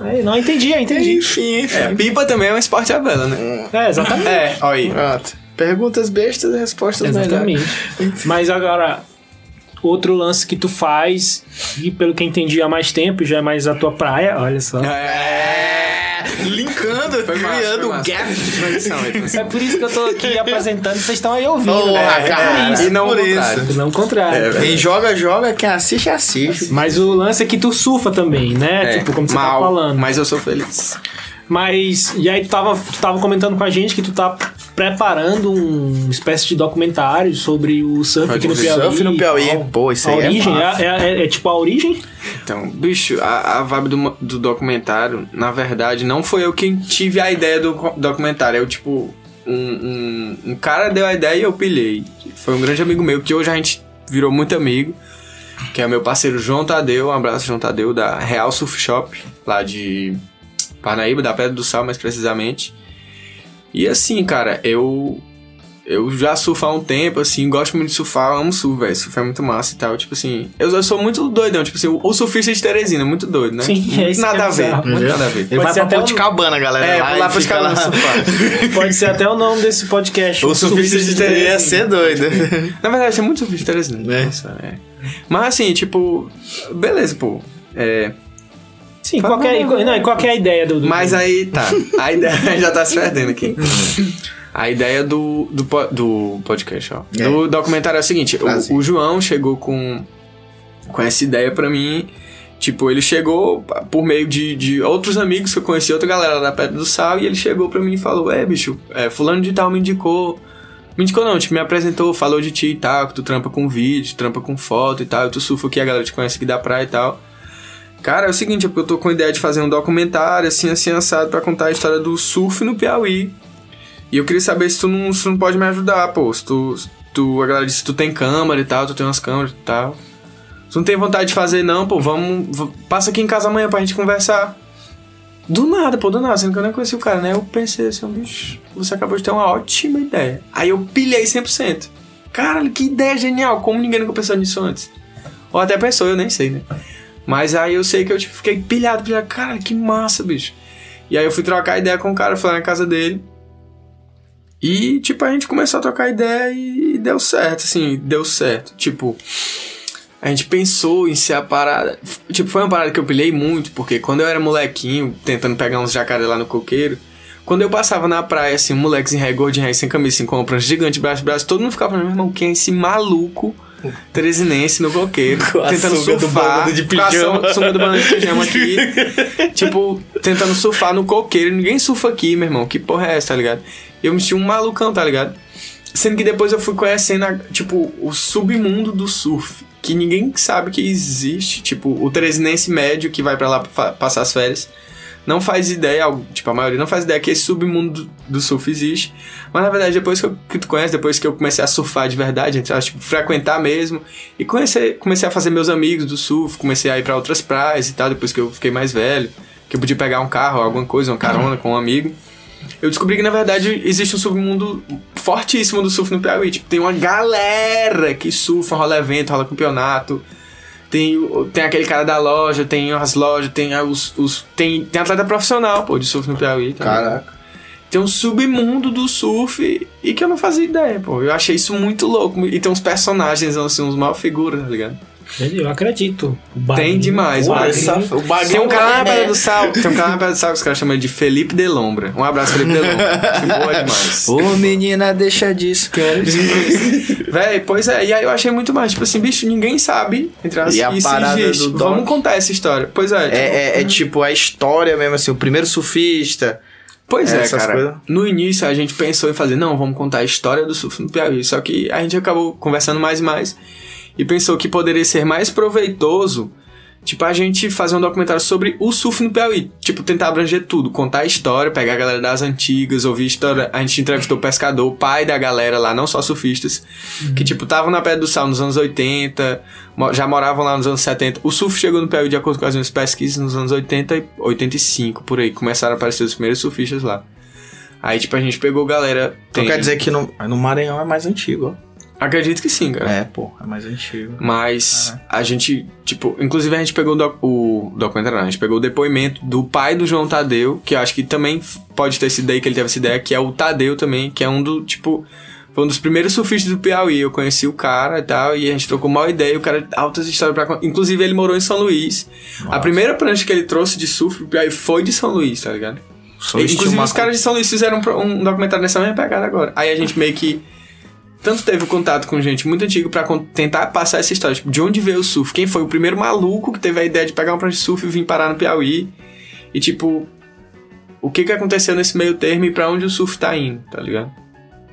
É, não, entendi, eu entendi. Enfim, enfim. É, pipa também é um esporte à vela, né? É, exatamente. É, olha aí. Pronto. Perguntas bestas e respostas melhores. Exatamente. Mas agora, outro lance que tu faz, e pelo que eu entendi há mais tempo, já é mais a tua praia, olha só. É. Linkando, Foi criando um gap. Aí, transição. É por isso que eu tô aqui apresentando, vocês estão aí ouvindo, Oh, né? cara, É isso. E não por o contrário. isso. Não o contrário. Quem joga, joga. Quem assiste, assiste. Mas o lance é que tu surfa também, né? É, tipo, como você mal, tá falando. Mas eu sou feliz. Mas, e aí tu tava, tu tava comentando com a gente que tu tá preparando um espécie de documentário sobre o surf aqui no Piauí. Surf no Piauí. Qual- Pô, isso a aí é origem, massa. é, é- é tipo a origem? Então, bicho, a, a vibe do, do documentário, na verdade, não foi eu quem tive a ideia do documentário. Eu, tipo, um, um, um cara deu a ideia e eu pilhei. Foi um grande amigo meu, que hoje a gente virou muito amigo. Que é meu parceiro João Tadeu. Um abraço, João Tadeu, da Real Surf Shop, lá de Parnaíba, da Pedra do Sal, mais precisamente. E assim, cara, eu. Eu já surfo há um tempo, assim, gosto muito de surfar, amo surf, velho. Surf é muito massa e tal. Tipo assim, eu, eu sou muito doidão, tipo assim, o, o surfista de Teresina, muito doido, né? Sim, é isso Nada é a ver, muito nada a ver. Ele Pode vai ser pra um- Cabana, galera. É, lá pros fica caras surfar. Pode ser até o nome desse podcast. O surfista de Teresina ia ser doido. Na verdade, tem muito surfista de Teresina. É. Nossa, é. Mas assim, tipo, beleza, pô. É, Sim, qualquer, não, e qualquer é ideia do. do Mas aí, tá. A ideia já tá se perdendo aqui. A ideia do, do, do podcast, ó. É. Do documentário é o seguinte: o, o João chegou com, com essa ideia pra mim. Tipo, ele chegou por meio de, de outros amigos que eu conheci, outra galera da Pedra do Sal, e ele chegou pra mim e falou: É, bicho, é, Fulano de Tal me indicou. Me indicou não, tipo, me apresentou, falou de ti e tal, que tu trampa com vídeo, trampa com foto e tal, e tu surfa aqui, a galera te conhece aqui da praia e tal. Cara, é o seguinte, é eu tô com a ideia de fazer um documentário, assim, assim, assado, pra contar a história do surf no Piauí. E eu queria saber se tu não, se tu não pode me ajudar, pô. Se tu, se tu, a galera disse tu tem câmera e tal, tu tem umas câmeras e tal. Tu não tem vontade de fazer, não, pô, vamos. Passa aqui em casa amanhã pra gente conversar. Do nada, pô, do nada, sendo que eu nem conheci o cara, né? Eu pensei assim, bicho, você acabou de ter uma ótima ideia. Aí eu pilhei 100%. Caralho, que ideia genial, como ninguém nunca pensou nisso antes. Ou até pensou, eu nem sei, né? Mas aí eu sei que eu tipo, fiquei pilhado, pilhado, caralho, que massa, bicho. E aí eu fui trocar ideia com o cara, fui lá na casa dele. E, tipo, a gente começou a trocar ideia e deu certo, assim, deu certo. Tipo, a gente pensou em ser a parada. Tipo, foi uma parada que eu pilhei muito, porque quando eu era molequinho, tentando pegar uns jacaré lá no coqueiro, quando eu passava na praia, assim, um molequezinho ré, gordinho sem camisa, com uma prancha gigante, braço, braço, todo mundo ficava falando, meu irmão, quem é esse maluco teresinense no coqueiro, Com tentando do surfar, bando de com a pijama. sunga- do bando de pijama aqui, tipo, tentando surfar no coqueiro, ninguém surfa aqui, meu irmão, que porra é essa, tá ligado? Eu me senti um malucão, tá ligado? Sendo que depois eu fui conhecendo, a- tipo, o submundo do surf. Que ninguém sabe que existe. Tipo, o teresinense médio que vai pra lá fa- passar as férias. Não faz ideia, tipo, a maioria não faz ideia que esse submundo do, surf existe. Mas na verdade, depois que, eu, que tu conhece, depois que eu comecei a surfar de verdade, aspas, tipo, frequentar mesmo. E comecei, comecei a fazer meus amigos do surf, comecei a ir pra outras praias e tal, depois que eu fiquei mais velho. Que eu podia pegar um carro, alguma coisa, uma carona com um amigo. Eu descobri que, na verdade, existe um submundo fortíssimo do surf no Piauí. Tipo, tem uma galera que surfa, rola evento, rola campeonato. Tem, tem aquele cara da loja, tem as lojas, tem os, os- tem, tem atleta profissional, pô, de surf no Piauí. Ligado? Caraca. tem um submundo do surf e que eu não fazia ideia, pô. Eu achei isso muito louco. E tem uns personagens, assim, uns mal figuras, tá ligado? Eu acredito. O Tem demais, o o Bagrinho- Essa- o bagulho Tem um cara na é- Pedra do Sal, tem um cara na Pedra do Sal que os caras chamam de Felipe Delombra. Um abraço, Felipe Delombra. Que boa demais. Ô menina, deixa disso, cara. Véi, pois é, e aí eu achei muito mais, tipo assim, bicho, ninguém sabe, entre as E a isso parada existe. do Doc? Vamos contar essa história. Pois é, tipo, É, é- é tipo a história mesmo, assim, o primeiro surfista. Pois é, essas cara. coisas. No início a gente pensou em fazer, não, vamos contar a história do surf no Piauí. Só que a gente acabou conversando mais e mais e pensou que poderia ser mais proveitoso, tipo, a gente fazer um documentário sobre o surf no Piauí. Tipo, tentar abranger tudo, contar a história, pegar a galera das antigas, ouvir a história. A gente entrevistou o pescador, o pai da galera lá, não só surfistas, que, tipo, estavam na Pedra do Sal nos anos 80, mo- já moravam lá nos anos 70. O surf chegou no Piauí de acordo com as minhas pesquisas nos anos 80 e 85, por aí. Começaram a aparecer os primeiros surfistas lá. Aí, tipo, a gente pegou galera. Então tem- quer dizer que no, no Maranhão é mais antigo, ó. Acredito que sim, cara. É, pô, é mais antigo. Mas a gente, tipo, inclusive a gente pegou o, doc- o documentário, não, a gente pegou o depoimento do pai do João Tadeu, que eu acho que também pode ter sido daí que ele teve essa ideia, que é o Tadeu também, que é um do, tipo, foi um dos primeiros surfistas do Piauí. Eu conheci o cara e tal, e a gente trocou uma ideia, e o cara altas histórias pra. Inclusive ele morou em São Luís. A primeira prancha que ele trouxe de surf pro Piauí foi de São Luís, tá ligado? Só Inclusive estima- os caras de São Luís fizeram um um documentário nessa mesma pegada agora. Aí a gente meio que tanto teve contato com gente muito antiga pra con- tentar passar essa história, tipo, de onde veio o surf? Quem foi o primeiro maluco que teve a ideia de pegar uma prancha de surf e vir parar no Piauí? E tipo, o que que aconteceu nesse meio termo e pra onde o surf tá indo, tá ligado?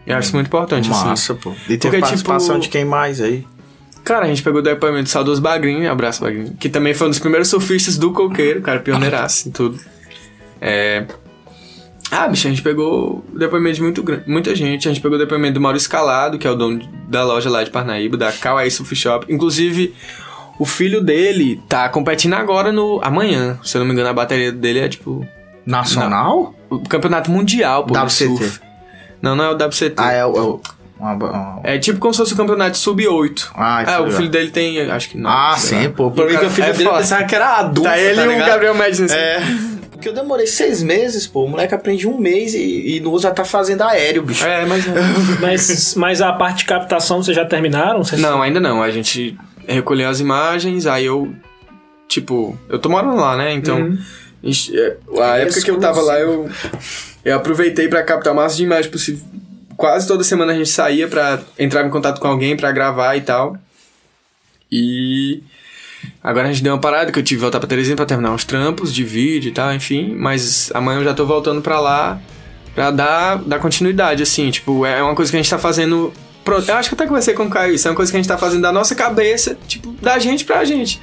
Eu acho isso muito importante, assim. Massa, pô. E teve Porque, participação tipo- de quem mais aí? Cara, a gente pegou o depoimento do Saudoso Bagrinho, abraço Bagrinho, que também foi um dos primeiros surfistas do coqueiro, cara, pioneiraço em tudo. É... Ah, bicho, a gente pegou depoimento de muito, muita gente. A gente pegou o depoimento do Mauro Escalado, que é o dono da loja lá de Parnaíba, da Kawaii Surf Shop. Inclusive, o filho dele tá competindo agora no... Amanhã, se eu não me engano, a bateria dele é tipo... Nacional? O campeonato mundial, pô, WCT. surf. Não, não é o WCT. Ah, é o. É, o- uma- uma- É tipo como se fosse o campeonato sub-8. Ah, Ah, o tá filho dele tem, acho que não. Ah, sei lá. sim, pô. Pra mim que o filho é dele pensava que era adulto. Tá ele e o? Gabriel Médici. É. Porque eu demorei seis meses, pô. O moleque aprende um mês e, e no já tá fazendo aéreo, bicho. É, mas. Mas, mas a parte de captação vocês já terminaram? Vocês- não, ainda não. A gente recolheu as imagens, aí eu. Tipo, eu tô morando lá, né? Então. Uhum. ixi, é, A época que eu tava lá, eu. Eu aproveitei pra captar o máximo de imagens possível. Quase toda semana a gente saía pra entrar em contato com alguém pra gravar e tal. E. Agora a gente deu uma parada que eu tive que voltar pra Teresina pra terminar uns trampos de vídeo e tal, enfim. Mas amanhã eu já tô voltando pra lá pra dar, dar continuidade, assim. Tipo, é uma coisa que a gente tá fazendo. Eu acho que até conversei com o Caio isso. É uma coisa que a gente tá fazendo da nossa cabeça, tipo, da gente pra gente.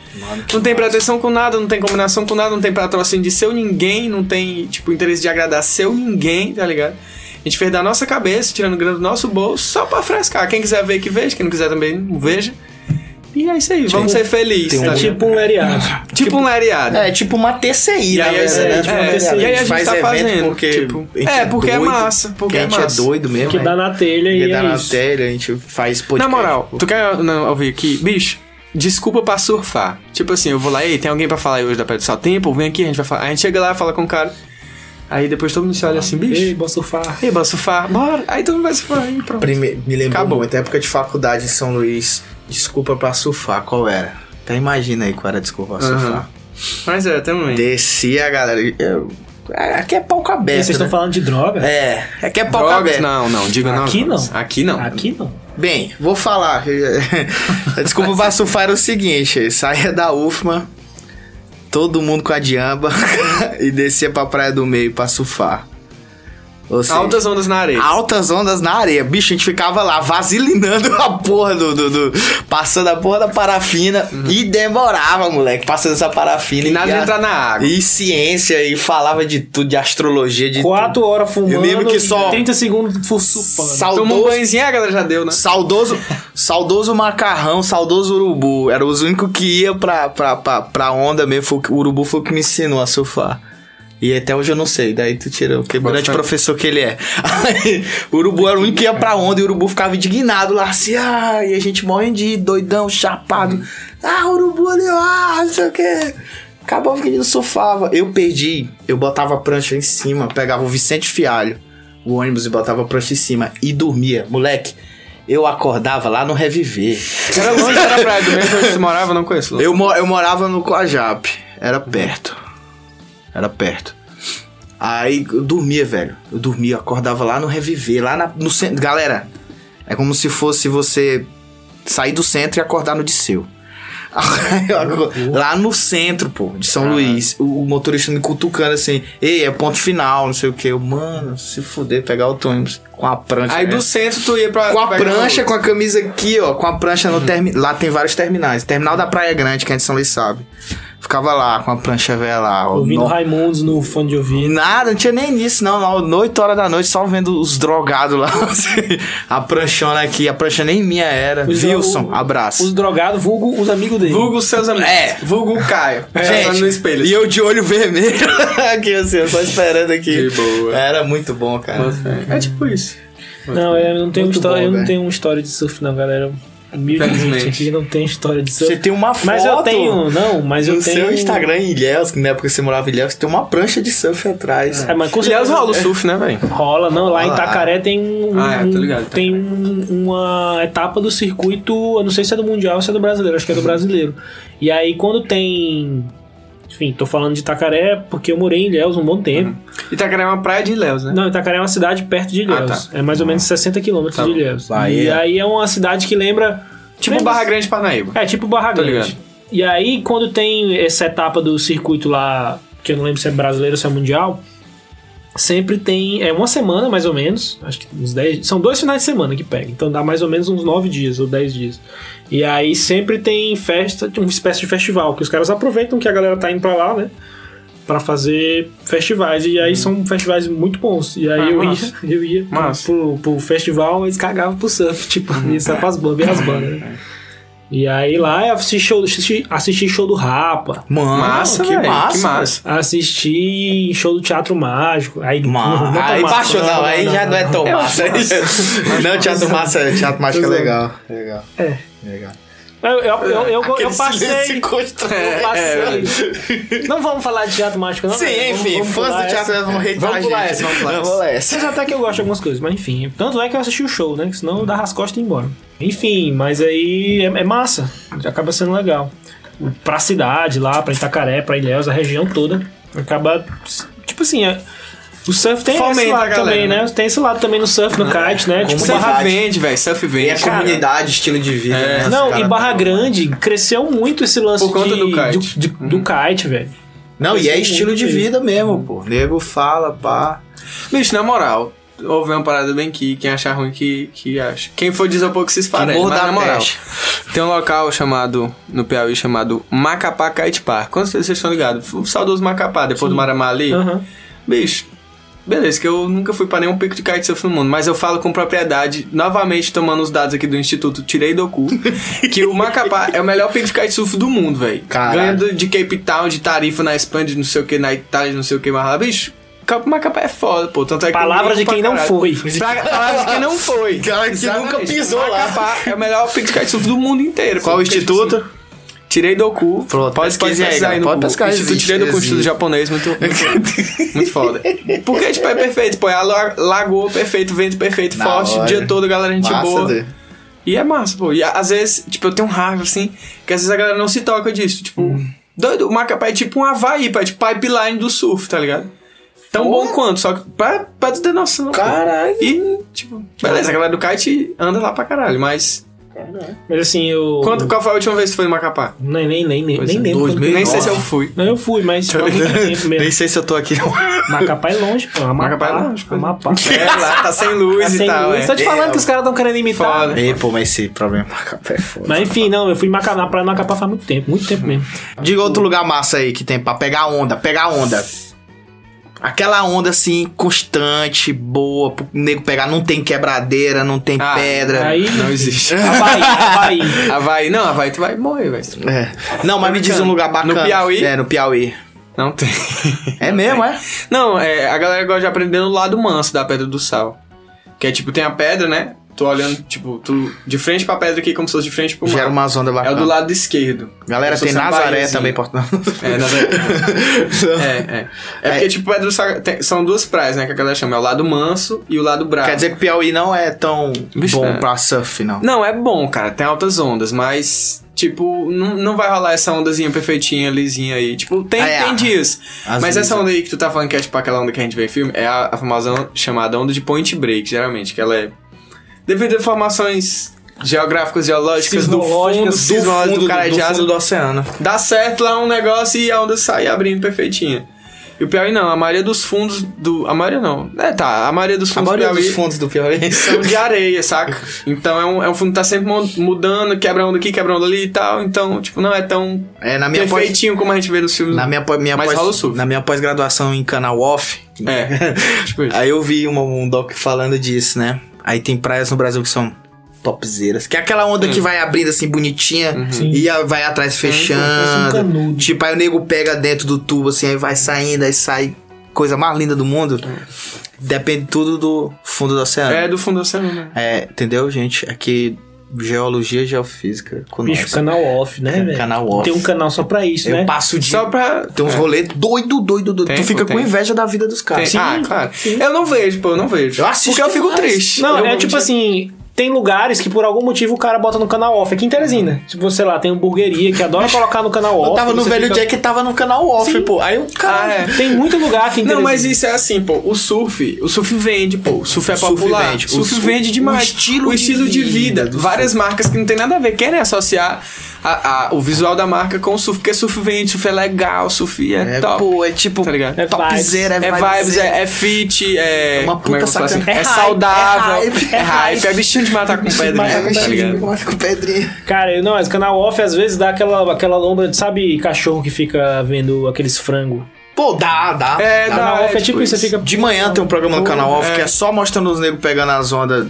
Não tem pretensão com nada, não tem combinação com nada, não tem patrocínio de seu ninguém, não tem, tipo, interesse de agradar seu ninguém, tá ligado? A gente fez da nossa cabeça, tirando grana do nosso bolso, só pra frescar. Quem quiser ver, que veja. Quem não quiser também, não veja. E é isso aí, vamos ser felizes, um tá É tipo um areado. Tipo, um lariado. É, tipo uma TCI, E na aí, verdade, é, né? Tipo uma é, TCI. e aí a gente faz tá fazendo, Porque tipo, é, porque é doido, massa, porque a é gente massa. é doido mesmo. Que né? dá na telha Porque e dá é na telha, a gente faz podcast. Na moral, tu quer não, ouvir aqui? Bicho, desculpa pra surfar. Tipo assim, eu vou lá, ei, tem alguém pra falar aí hoje da Pedra do Sal? Tempo, vem aqui, a gente vai falar. A gente chega lá, fala com o cara. Aí depois todo mundo se olha assim, bicho. Ei, vou surfar. Ei, bora surfar? Bora. Aí todo mundo vai surfar aí, pronto. Prime... Me lembrou Acabou. muito, época de faculdade em São Luís. Desculpa pra surfar, qual era? Até imagina aí qual era a desculpa pra Aham. surfar. Mas é, também. Descia a galera. Eu... é, Aqui é palco E aberto. vocês estão né? falando de droga? É, aqui é palco Drogas, aberto. não, não, diga não. Aqui não. Aqui não. Aqui não. Bem, vou falar. a desculpa pra surfar era o seguinte: saía da UFMA, todo mundo com a diamba e descia pra Praia do Meio pra surfar. Seja, Altas ondas na areia. altas ondas na areia. Bicho, a gente ficava lá vasilinando a porra do. do, do- passando a porra da parafina e demorava, moleque, passando essa parafina. Uhum. E nada de entrar na água. E ciência, e falava de tudo, de astrologia, de Quatro horas fumando. Eu lembro que só- e 30 segundos. Saudoso- Tomou um banhozinho, a galera já deu, né? Saudoso, saudoso macarrão, saudoso urubu. Era os únicos que ia pra, pra, pra, pra onda mesmo. Foi o urubu foi o que me ensinou a surfar. E até hoje eu não sei. Daí tu tira o que grande professor que ele é. Aí, o urubu era o único que ia pra onda e o urubu ficava indignado lá assim. Ah, e a gente morrendo de doidão, chapado. Ah, urubu ali, ah, não sei o que. Acabava que ele não surfava. Eu perdi. Eu botava a prancha em cima, pegava o Vicente Fialho. o ônibus e botava a prancha em cima e dormia. Moleque, eu acordava lá no Reviver. Era longe, era praia do mesmo onde você morava, não conheço. Eu, eu morava no Coajap. Era perto. Era perto. Aí eu dormia, velho. Eu dormia, eu acordava lá no Reviver, lá na- no centro. Galera, é como se fosse você sair do centro e acordar no Disseu. Lá no centro, pô, de São Luís. O, o motorista me cutucando assim, ei, é ponto final, não sei o que. Eu, mano, se fuder, pegar o ônibus com a prancha. Aí É. do centro tu ia pra. Com a prancha, com a camisa aqui, ó. Com a prancha no terminal. Lá tem vários terminais. Terminal da Praia Grande, que a gente São Luís sabe. Ficava lá, com a prancha velha lá. Ouvindo No- Raimundos no fone de ouvido. Nada, não tinha nem nisso, não. não. Noite, hora da noite, só vendo os drogados lá. assim. a pranchona aqui, a prancha nem minha era. Os- Wilson, o- abraço. Os drogados, vulgo os amigos dele. Vulgo seus amigos. É. Vulgo o Caio. Gente, Passando no espelho. E eu de olho vermelho aqui, assim, eu só esperando aqui. De boa. Era muito bom, cara. É tipo isso. Não, eu não tenho Muito história, bom, eu não tenho uma história de surf, não, galera. Humildemente Felizmente. aqui não tem história de surf. Você tem uma foto. Mas eu tenho, não, mas eu no tenho. seu Instagram em Ilhéus, que na época que você morava em Ilhéus, tem uma prancha de surf atrás. É, mas com Aliás, certeza- rola o surf, né, velho? Rola, não. Lá em. Itacaré tem um, Ah, é, tô ligado, tem um- uma etapa do circuito, eu não sei se é do Mundial ou se é do Brasileiro, acho que é do Brasileiro. E aí quando tem. Enfim, tô falando de Itacaré porque eu morei em Ilhéus um bom tempo. Itacaré é uma praia de Ilhéus, né? Não, Itacaré é uma cidade perto de Ilhéus. É mais ou menos 60 quilômetros Tá de. Ilhéus. Bahia. E aí é uma cidade que lembra. Tipo lembra- Barra Grande Parnaíba. É, tipo Barra Tô Grande. ligado. E aí, quando tem essa etapa do circuito lá, que eu não lembro se é brasileiro ou se é mundial, sempre tem. É uma semana mais ou menos. Acho que uns 10. São dois finais de semana que pega. Então dá mais ou menos uns 9 dias ou 10 dias. E aí sempre tem festa, uma espécie de festival, que os caras aproveitam que a galera tá indo pra lá, né? Pra fazer festivais. E aí são festivais muito bons. E aí Ah, eu, ia, massa. eu ia Massa. pro, pro festival, eles cagavam pro surf. Tipo, isso é pras bandas, as bandas, né? E aí lá eu assisti show, assisti, assisti show do Rapa. Mano, Massa, que velho, massa. que massa. Assisti show do Teatro Mágico. Aí, Mano, não, não aí massa, baixou, não, aí já não é tão massa. acho Não, teatro massa, teatro mágico é é. legal. Legal. É. Legal. Eu, eu, eu, eu, eu passei. silêncio constrangido. Eu passei. Não vamos falar de teatro mágico, não? Sim, né? Vamos- enfim, vamos fãs do teatro essa. vão reitar Vamos pular essa, vamos pular Vamos pular essa. Mas até que eu gosto de algumas coisas, mas enfim. Tanto é que eu assisti o show, né? Que senão eu dava as costas e ia embora. Enfim, mas aí é, é massa. Acaba sendo legal. Pra cidade lá, pra Itacaré, pra Ilhéus, a região toda. Acaba. Tipo assim, é- o surf tem Fomenta esse lado também, né? Tem esse lado também no surf, no kite, né? Tipo, Comunidade. Barra... Surf vende, velho. Surf E vende. a comunidade, estilo de vida. É. né? Não, e caras Barra tão- Grande cresceu muito esse lance Por conta de, do kite. de- do kite, velho. Não, e é Cresceu estilo de vida mesmo, pô. Nego fala, pá. Bicho, na moral, houve uma parada bem que quem achar ruim que, que acha. Quem for dizer um pouco se esfarele, Morro mas da na moral. Peste. Tem um local chamado, no Piauí, chamado Macapá Kite Park. Quantos vocês estão ligados? O saudoso Macapá, depois do Maramá ali. Aham. Bicho, beleza, que eu nunca fui pra nenhum pico de kitesurf no mundo, mas eu falo com propriedade, novamente tomando os dados aqui do Instituto Tirei do Cu, que o Macapá é o melhor pico de kitesurf do mundo, velho. Caralho. Ganhando de Cape Town, de Tarifa na Espanha, de não sei o que, na Itália, de não sei o que, mas lá, bicho. O Macapá é foda, pô. Tanto é que Palavras de quem pra não caralho. foi. Pra- Palavras de quem não foi. Cara, que nunca pisou lá. Macapá é o melhor pico de kitesurf do mundo inteiro. Qual o tipo instituto? Tirei do cu. Pronto, pode pesquise aí, pesquisar galera. no Pode pesquisar, Instituto existe, Tirei do cu, existe. japonês, muito, muito, muito foda. Porque, tipo, é perfeito, pô. É a la- lagoa perfeito, vento perfeito, Da forte, hora. dia todo, galera, gente Massa, boa. Dê. E é massa, pô. E às vezes, tipo, eu tenho raiva, assim, que às vezes a galera não se toca disso. Tipo, Hum. doido, o Macapá é tipo um Havaí, pá, é tipo pipeline do surf, tá ligado? Tão bom quanto, só que pra, pra tu ter noção. pô. Caralho. E, tipo, beleza, a galera do kite anda lá pra caralho, mas. Mas assim, eu. Quanto, qual foi a última vez que tu foi no Macapá? Nem, nem, nem, nem, nem é. lembro. quando- 2009. Nem sei se eu fui. Não, eu fui, mas faz muito tempo Nem mesmo. sei se eu tô aqui. Macapá é longe, pô. Amapá, Macapá é longe, pô. Amapá. É, lá tá sem luz Tá e sem tal. luz. é. Tô te falando que os caras estão querendo imitar. Foda. Ei, pô, mas esse problema Macapá é foda. Mas enfim, não, eu fui em Macapá, na praia do Macapá faz muito tempo, muito tempo mesmo. Diga outro lugar massa aí que tem pra pegar onda, pegar onda. Aquela onda assim, constante, boa, pro nego pegar. Não tem quebradeira, não tem Ah, pedra. Aí. Não existe. Havaí, Havaí. Havaí, não, Havaí tu vai morrer, velho. É. Não, mas me diz um lugar bacana. No Piauí? É, no Piauí. Não tem. É mesmo, é? Não, é, a galera gosta de aprender no lado manso da Pedra do Sal. Que é tipo, tem a pedra, né? Tu olhando, tipo, tu de frente pra pedra aqui, como se fosse de frente pro mar. Gera umas ondas É o bacanas. do lado esquerdo. Galera, tem uma Nazaré também, Portugal. É, Nazaré. é, é. É porque, tipo, Pedro Saga- tem- são duas praias, né, que a galera chama. É o lado manso e o lado bravo. Quer dizer que Piauí não é tão Bicho, bom é. pra surf, não. Não, é bom, cara. Tem altas ondas, mas, tipo, não, não vai rolar essa ondazinha perfeitinha, lisinha aí. Tipo, tem, Ah, é, tem dias. às Mas essa onda aí que tu tá falando que é tipo aquela onda que a gente vê em filme, é a, a famosa onda chamada onda de point break, geralmente, que ela é devido a informações geográficas, geológicas, do fundo, Do fundo, do cara do, do oceano. Dá certo lá um negócio e a onda sai abrindo perfeitinha. E o Piauí não, a maioria dos fundos do... A maioria não. É, tá, a maioria dos A fundos maioria do Piauí dos fundos do Piauí. são de areia, saca? Então é um, é um fundo que tá sempre mu- mudando, quebra onda aqui, quebra onda ali e tal. Então, tipo, não é tão É, na minha pós, perfeitinho como a gente vê nos filmes. na minha, pós- minha Mas pós, rola o surf. na minha pós-graduação em canal off, É, tipo aí eu vi uma- um doc falando disso, né? Aí tem praias no Brasil que são topzeiras. Que é aquela onda Hum. que vai abrindo assim, bonitinha, Uhum. E vai atrás um fechando. canudo. tipo, aí o nego pega dentro do tubo, assim, aí vai saindo, aí sai coisa mais linda do mundo. Depende tudo do fundo do oceano. É do fundo do oceano, né? É, entendeu, gente? Aqui, geologia e geofísica com Bicho, nós. canal off, né, velho? Canal off. Tem um canal só pra isso, Eu né? passo dia. Só pra. Tem uns é. rolês doido, doido, doido. Tem, tu fica pô, com inveja da vida dos caras. Tem- ah, claro. Eu não vejo, pô, eu não vejo. Eu assisto Porque eu fico triste. Não, Eu é tipo assim, tem lugares que por algum motivo o cara bota no canal off. Aqui em Teresina, tipo, sei lá, tem hamburgueria que adora colocar no canal off. Eu tava no velho fica- Jack que tava no canal off, Sim. pô. Aí o cara. Ah, é. Tem muito lugar aqui em Não, Teresina. mas isso é assim, pô. O surf, o surf vende, pô. O surf é O surf popular. vende. O surf O su- vende demais. o estilo o de estilo de vida. vida do Várias marcas que não tem nada a ver querem associar a- a- o visual da marca com o surf, porque surf vende, surf é legal, surf é, É, top. pô, é tipo. Tá ligado? É topzera, É vibes, é, é fit, é. Uma como é que eu puta assim? É, É hype, saudável, é hype, é é hype, é bichinho de matar com Bichinho de pedra, matar com tá pedrinha. ligado? com pedrinha. Cara, eu- não, mas canal off às vezes dá aquela, aquela lombra, de, sabe, cachorro que fica vendo aqueles frangos. Pô, dá, dá. É, dá. Canal é off é tipo isso, você fica. De manhã tem um programa no canal off É. que é só mostrando os negros pegando as ondas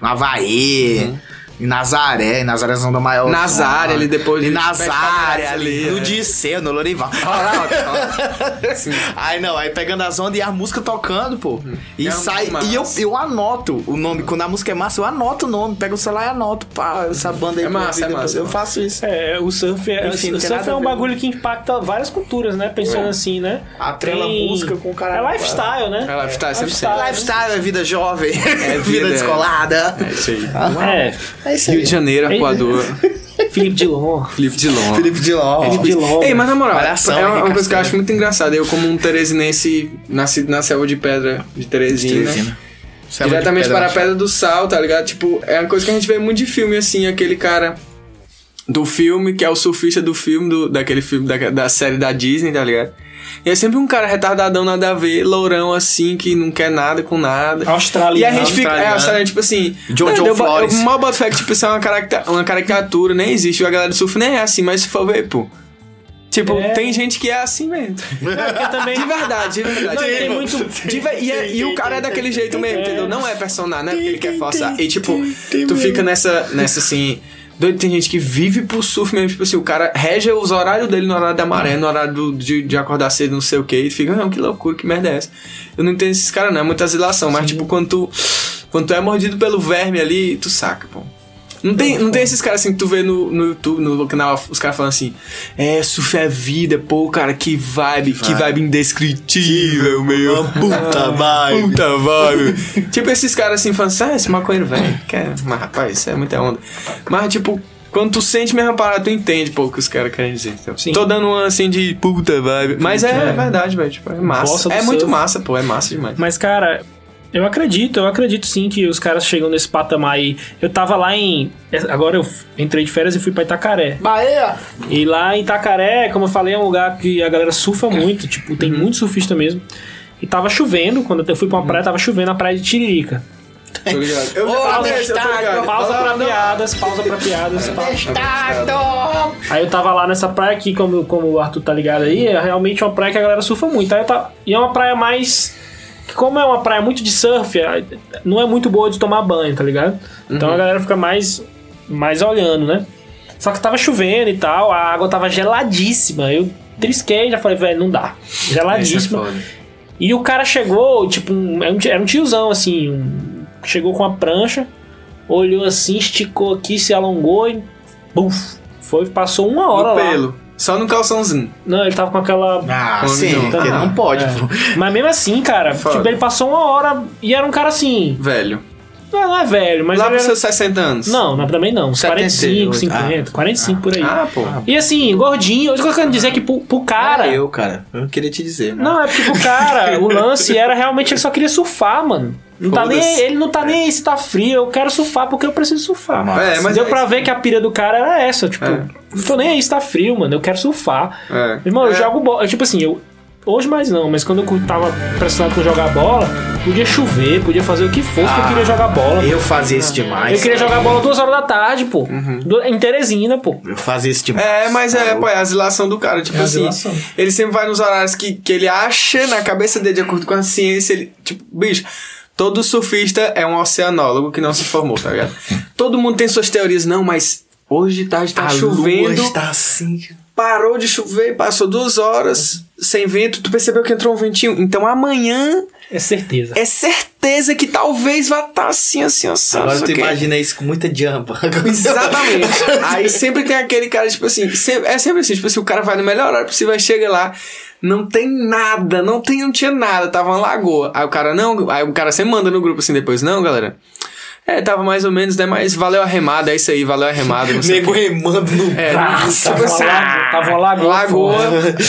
na Havaí, em Nazaré, em Nazaré as ondas maiores. Nazaré, ali depois Em de- Nazaré, ali. ali, No é. Disseu, no Lorival. Aí não, aí pegando as ondas e a música tocando, pô. E É sai. muito E eu, eu anoto o nome. Quando a música é massa, eu anoto o nome. Pego o celular e anoto. Pá, essa banda aí. É massa, é massa, Eu é faço isso. É, o surf é, Enfim, o surf é a um bagulho que impacta várias culturas, né? Pensando É. assim, né? Atrela Tem- música com o cara. É lifestyle, né? É lifestyle, sempre lifestyle. Lifestyle é vida jovem, É vida, vida, é. descolada. É isso aí. É, É isso Rio de Janeiro, Ei. Arpoador, Felipe Dilon. Felipe Dilon. Felipe Dilon. Felipe Dilon. Ei, mas na moral, Malhação, é uma, Henrique uma coisa que eu acho muito engraçada. Eu, como um teresinense, nascido na selva de pedra de Teresina, Teresina. diretamente para a Pedra do Sal, tá ligado? Tipo, é uma coisa que a gente vê muito de filme, assim, aquele cara do filme, que é o surfista do filme, do, daquele filme, da, da série da Disney, tá ligado? E é sempre um cara retardadão, nada a ver, lourão assim, que não quer nada com nada. Australiano. E a gente fica, é, Australiano. tipo assim. John não, John eu, Flores. eu mal boto fé que, tipo, isso é uma, caracta- uma caricatura, nem existe. A galera do surf nem é assim, mas se for ver, pô. Tipo, É. tem gente que é assim mesmo. Porque também. De verdade, de verdade. Não, e tem muito. De ve- e, é- e o cara é daquele jeito mesmo, entendeu? Não é personagem, não é porque ele quer forçar. E tipo, tu fica nessa, nessa assim. Doido, tem gente que vive pro surf mesmo, tipo assim, o cara rege os horários dele no horário da maré, no horário do- de, de acordar cedo, não sei o que, e fica, não, que loucura, que merda é essa? Eu não entendo esses caras, não, é muita asilação, mas tipo, quando tu, quando tu é mordido pelo verme ali, tu saca, pô. Não tem, não tem esses caras assim que tu vê no, no YouTube, no canal, os caras falando assim, é, surf é vida, pô, cara, que vibe, que vibe indescritível, meu. Puta vibe. Puta vibe. tipo, esses caras assim falando assim, ah, esse maconheiro velho, quer. Mas rapaz, isso é muita onda. Mas, tipo, quando tu sente mesmo a parada, tu entende pô, o que os caras querem dizer. Então, Sim. Tô dando uma assim de puta vibe. Mas é, É. verdade, velho. Tipo, é massa. É muito surf. massa, pô. É massa demais. Mas, cara, eu acredito, eu acredito sim que os caras chegam nesse patamar aí. Eu tava lá em. Agora eu entrei de férias e fui pra Itacaré. Bahia! E lá em Itacaré, como eu falei, é um lugar que a galera surfa muito, tipo, tem muito surfista mesmo. E tava chovendo, quando eu fui pra uma praia, tava chovendo na praia de Tiririca. Tô ligado. Eu Ô, pausa, ligado. Pausa pra piadas, pausa pra piadas. pausa. Aí eu tava lá nessa praia aqui, como, como o Arthur tá ligado aí, é realmente uma praia que a galera surfa muito. Aí eu tava, e é uma praia mais. Que Como é uma praia muito de surf, é- não é muito boa de tomar banho, tá ligado? Então a galera fica mais, mais olhando, né? Só que tava chovendo e tal, a água tava geladíssima. Eu trisquei, já falei, velho, não dá. É Geladíssima. foda. E o cara chegou, tipo, um- um era um tiozão, assim, um- chegou com a prancha, olhou assim, esticou aqui, se alongou e. Buf! Foi, passou uma hora No lá. pelo. Só no calçãozinho. Não, ele tava com aquela. Ah, sim, não? porque não pode, É. pô. Mas mesmo assim, cara, Foda. tipo, ele passou uma hora e era um cara assim. Velho. Não, não é velho, mas. Lá pros era... seus 60 anos. Não, não, também não. Uns 45, 78. 50, 45 por aí. Ah, pô. E assim, gordinho. Eu tô querendo dizer que pro, pro cara. eu, cara. Eu não queria te dizer. né? Não, é porque o cara, o lance era realmente ele só queria surfar, mano. Não tá nem, ele não tá nem aí se tá frio, eu quero surfar porque eu preciso surfar. É, mas Deu é pra isso. ver que a pira do cara era essa, tipo, É. não tô nem aí se tá frio, mano, eu quero surfar. É. Irmão, eu É. jogo bola, tipo assim, eu hoje mais não, mas quando eu tava pressionado por jogar bola, podia chover, podia fazer o que fosse que eu queria jogar bola. Eu fazia isso demais. Eu queria jogar bola duas horas da tarde, pô. Uhum. Em Teresina, pô. Eu fazia isso demais. É, mas é, pô, é a asilação do cara. Tipo É assim, asilação. ele sempre vai nos horários que, que ele acha na cabeça dele, de acordo com a ciência. Ele, tipo, bicho, todo surfista é um oceanólogo que não se formou, tá ligado? Todo mundo tem suas teorias, não, mas hoje tá A chovendo. lua está assim. Parou de chover, passou duas horas sem vento, tu percebeu que entrou um ventinho. Então amanhã É certeza. é certeza que talvez vá estar assim, assim, assim. Agora não tu sei o quê. imagina isso com muita jumpa. Exatamente. Aí sempre tem aquele cara, tipo assim, é sempre assim, tipo assim, o cara vai no melhor horário possível, chega lá, não tem nada, não tem, não tinha nada, tava uma lagoa. Aí o cara, não, aí o cara sempre manda no grupo assim depois, não, galera. É, tava mais ou menos, né? Mas valeu a remada, é isso aí, valeu a remada. Não sei o Nego remando no É, braço. tipo assim, Tava uma lagoa. Lagoa,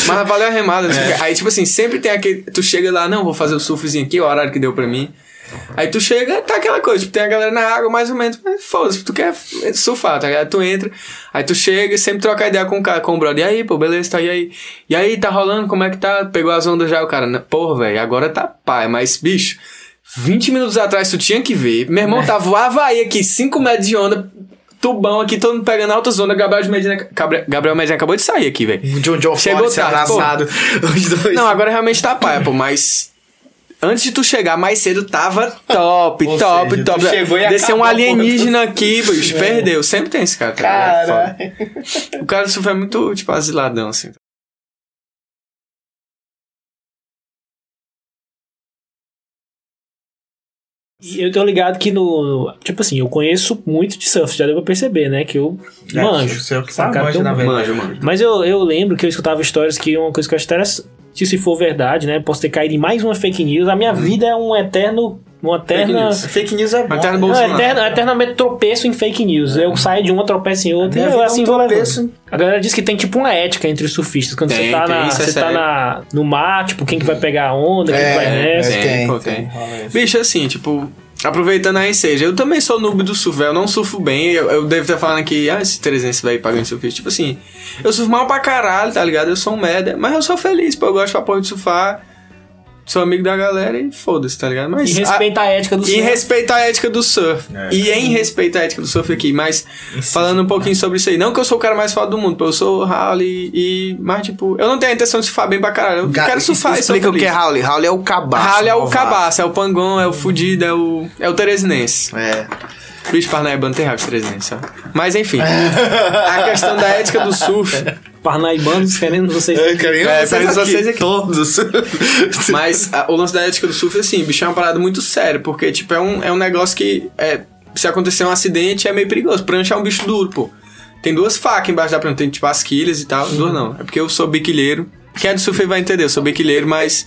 mas valeu a remada. não sei o quê. Aí, tipo assim, sempre tem aquele. Tu chega lá, não, vou fazer o surfzinho aqui, o horário que deu pra mim. Aí tu chega, tá aquela coisa, tipo, tem a galera na água mais ou menos, mas foda-se, tu quer surfar, tá ligado? Tu entra, aí tu chega e sempre troca ideia com o cara, com o brother. E aí, pô, beleza, tá e aí? E aí, tá rolando, como é que tá? Pegou as ondas já, o cara, "Não, porra, velho, agora tá pai, mas, bicho, 20 minutos atrás tu tinha que ver. Meu irmão tava o Havaí aqui, 5 metros de onda, tubão aqui, todo mundo pegando altas ondas. Gabriel de Medina, Gabriel, Medina acabou de sair aqui, velho. John John Chegou Forte tarde, abraçado. Os dois. Não, agora realmente tá paia, pô, mas. Antes de tu chegar mais cedo, tava top, Ou top, seja, top. chegou e Desceu um alienígena aqui, bicho, perdeu. Sempre tem esse cara? Cara. Foda. O cara do surf é muito, tipo, asiladão, assim. E eu tô ligado que no. Tipo assim, eu conheço muito de surf, já deu pra perceber, né? Que eu É, manjo. é o que Saca? manja, Então, na verdade. Manja, manja. Mas eu, eu lembro que eu escutava histórias que uma coisa que eu acho se for verdade, né? Posso ter caído em mais uma fake news. A minha vida é um eterno. Uma eterna. news. Fake news é bom. Eterno Não, eterno, eternamente tropeço em fake news. Eu saio de uma, tropeço em outra Minha e eu é um assim levando. tropeço. A galera diz que tem tipo uma ética entre os surfistas. Quando Tem, você tá, tem, na, isso é você tá sério. na, no mar, tipo, quem que vai pegar a onda, quem que vai nessa. tem, tem, tem, isso. Bicho, assim, tipo, aproveitando a enseja, eu também sou noob do surf, eu não surfo bem, eu, eu devo estar falando aqui, ah, esse 300 vai pagando surfista, tipo assim, eu surfo mal pra caralho, tá ligado? Eu sou um merda, mas eu sou feliz, pô, eu gosto pra porra de surfar, sou amigo da galera e foda-se, tá ligado? Mas E respeita a, ética do e surf. respeita a ética do surf. É. E em respeito à ética do surf aqui, mas falando um pouquinho sobre isso aí. Não que eu sou o cara mais foda do mundo, eu sou Raul e. Mas, tipo, eu não tenho a intenção de surfar bem pra caralho. Eu Ga- quero surfar e sou Explica o que é. Raul. Raul é o cabaço. Raul é o cabaço, é o pangon, é o fudido, é o. É o teresinense. É. Bicho parnaibano tem raiva de teresinense, ó. Mas enfim. a questão da ética do surf. Parnaibanos querendo vocês. Eu queria É, vocês, querendo vocês aqui, aqui. Todos. Mas a- o lance da ética do surf, assim, bicho, é uma parada muito séria, porque, tipo, é um, é um negócio que, é, se acontecer um acidente, é meio perigoso. Prancha é um bicho duro, pô. Tem duas facas embaixo da prancha, tem, tipo, as quilhas e tal. Duas não, é porque eu sou biquilheiro. Quem é do surf vai entender, eu sou biquilheiro, mas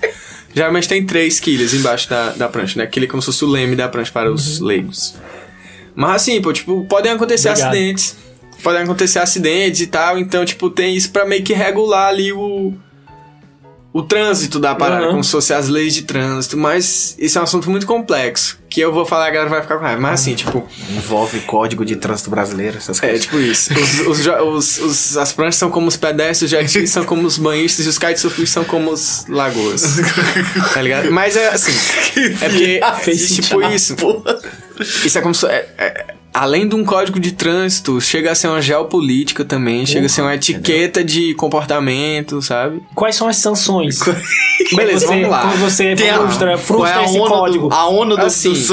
geralmente tem três quilhas embaixo da, da prancha, né? Aquele é como se fosse o leme da prancha para os leigos. Mas assim, pô, tipo, podem acontecer Obrigado. acidentes. Podem acontecer acidentes e tal, então, tipo, tem isso pra meio que regular ali o o trânsito da parada, Uhum. como se fosse as leis de trânsito, mas isso é um assunto muito complexo, que eu vou falar e a galera vai ficar com raiva. Mas assim, tipo, Envolve código de trânsito brasileiro, essas é coisas. tipo isso. Os, os os- os- as pranchas são como os pedestres, os jet skis são como os banhistas e os kitesurfistas são como os lagoas. tá ligado? Mas é assim, é porque, Fez tipo isso, isso é como se... é- é- além de um código de trânsito, chega a ser uma geopolítica também, chega a ser uma etiqueta de comportamento, sabe? Quais são as sanções? Beleza, você, vamos lá. Quando você Tem a- frustra, Qual frustra é a esse ONU código. Do, a ONU do, Assim.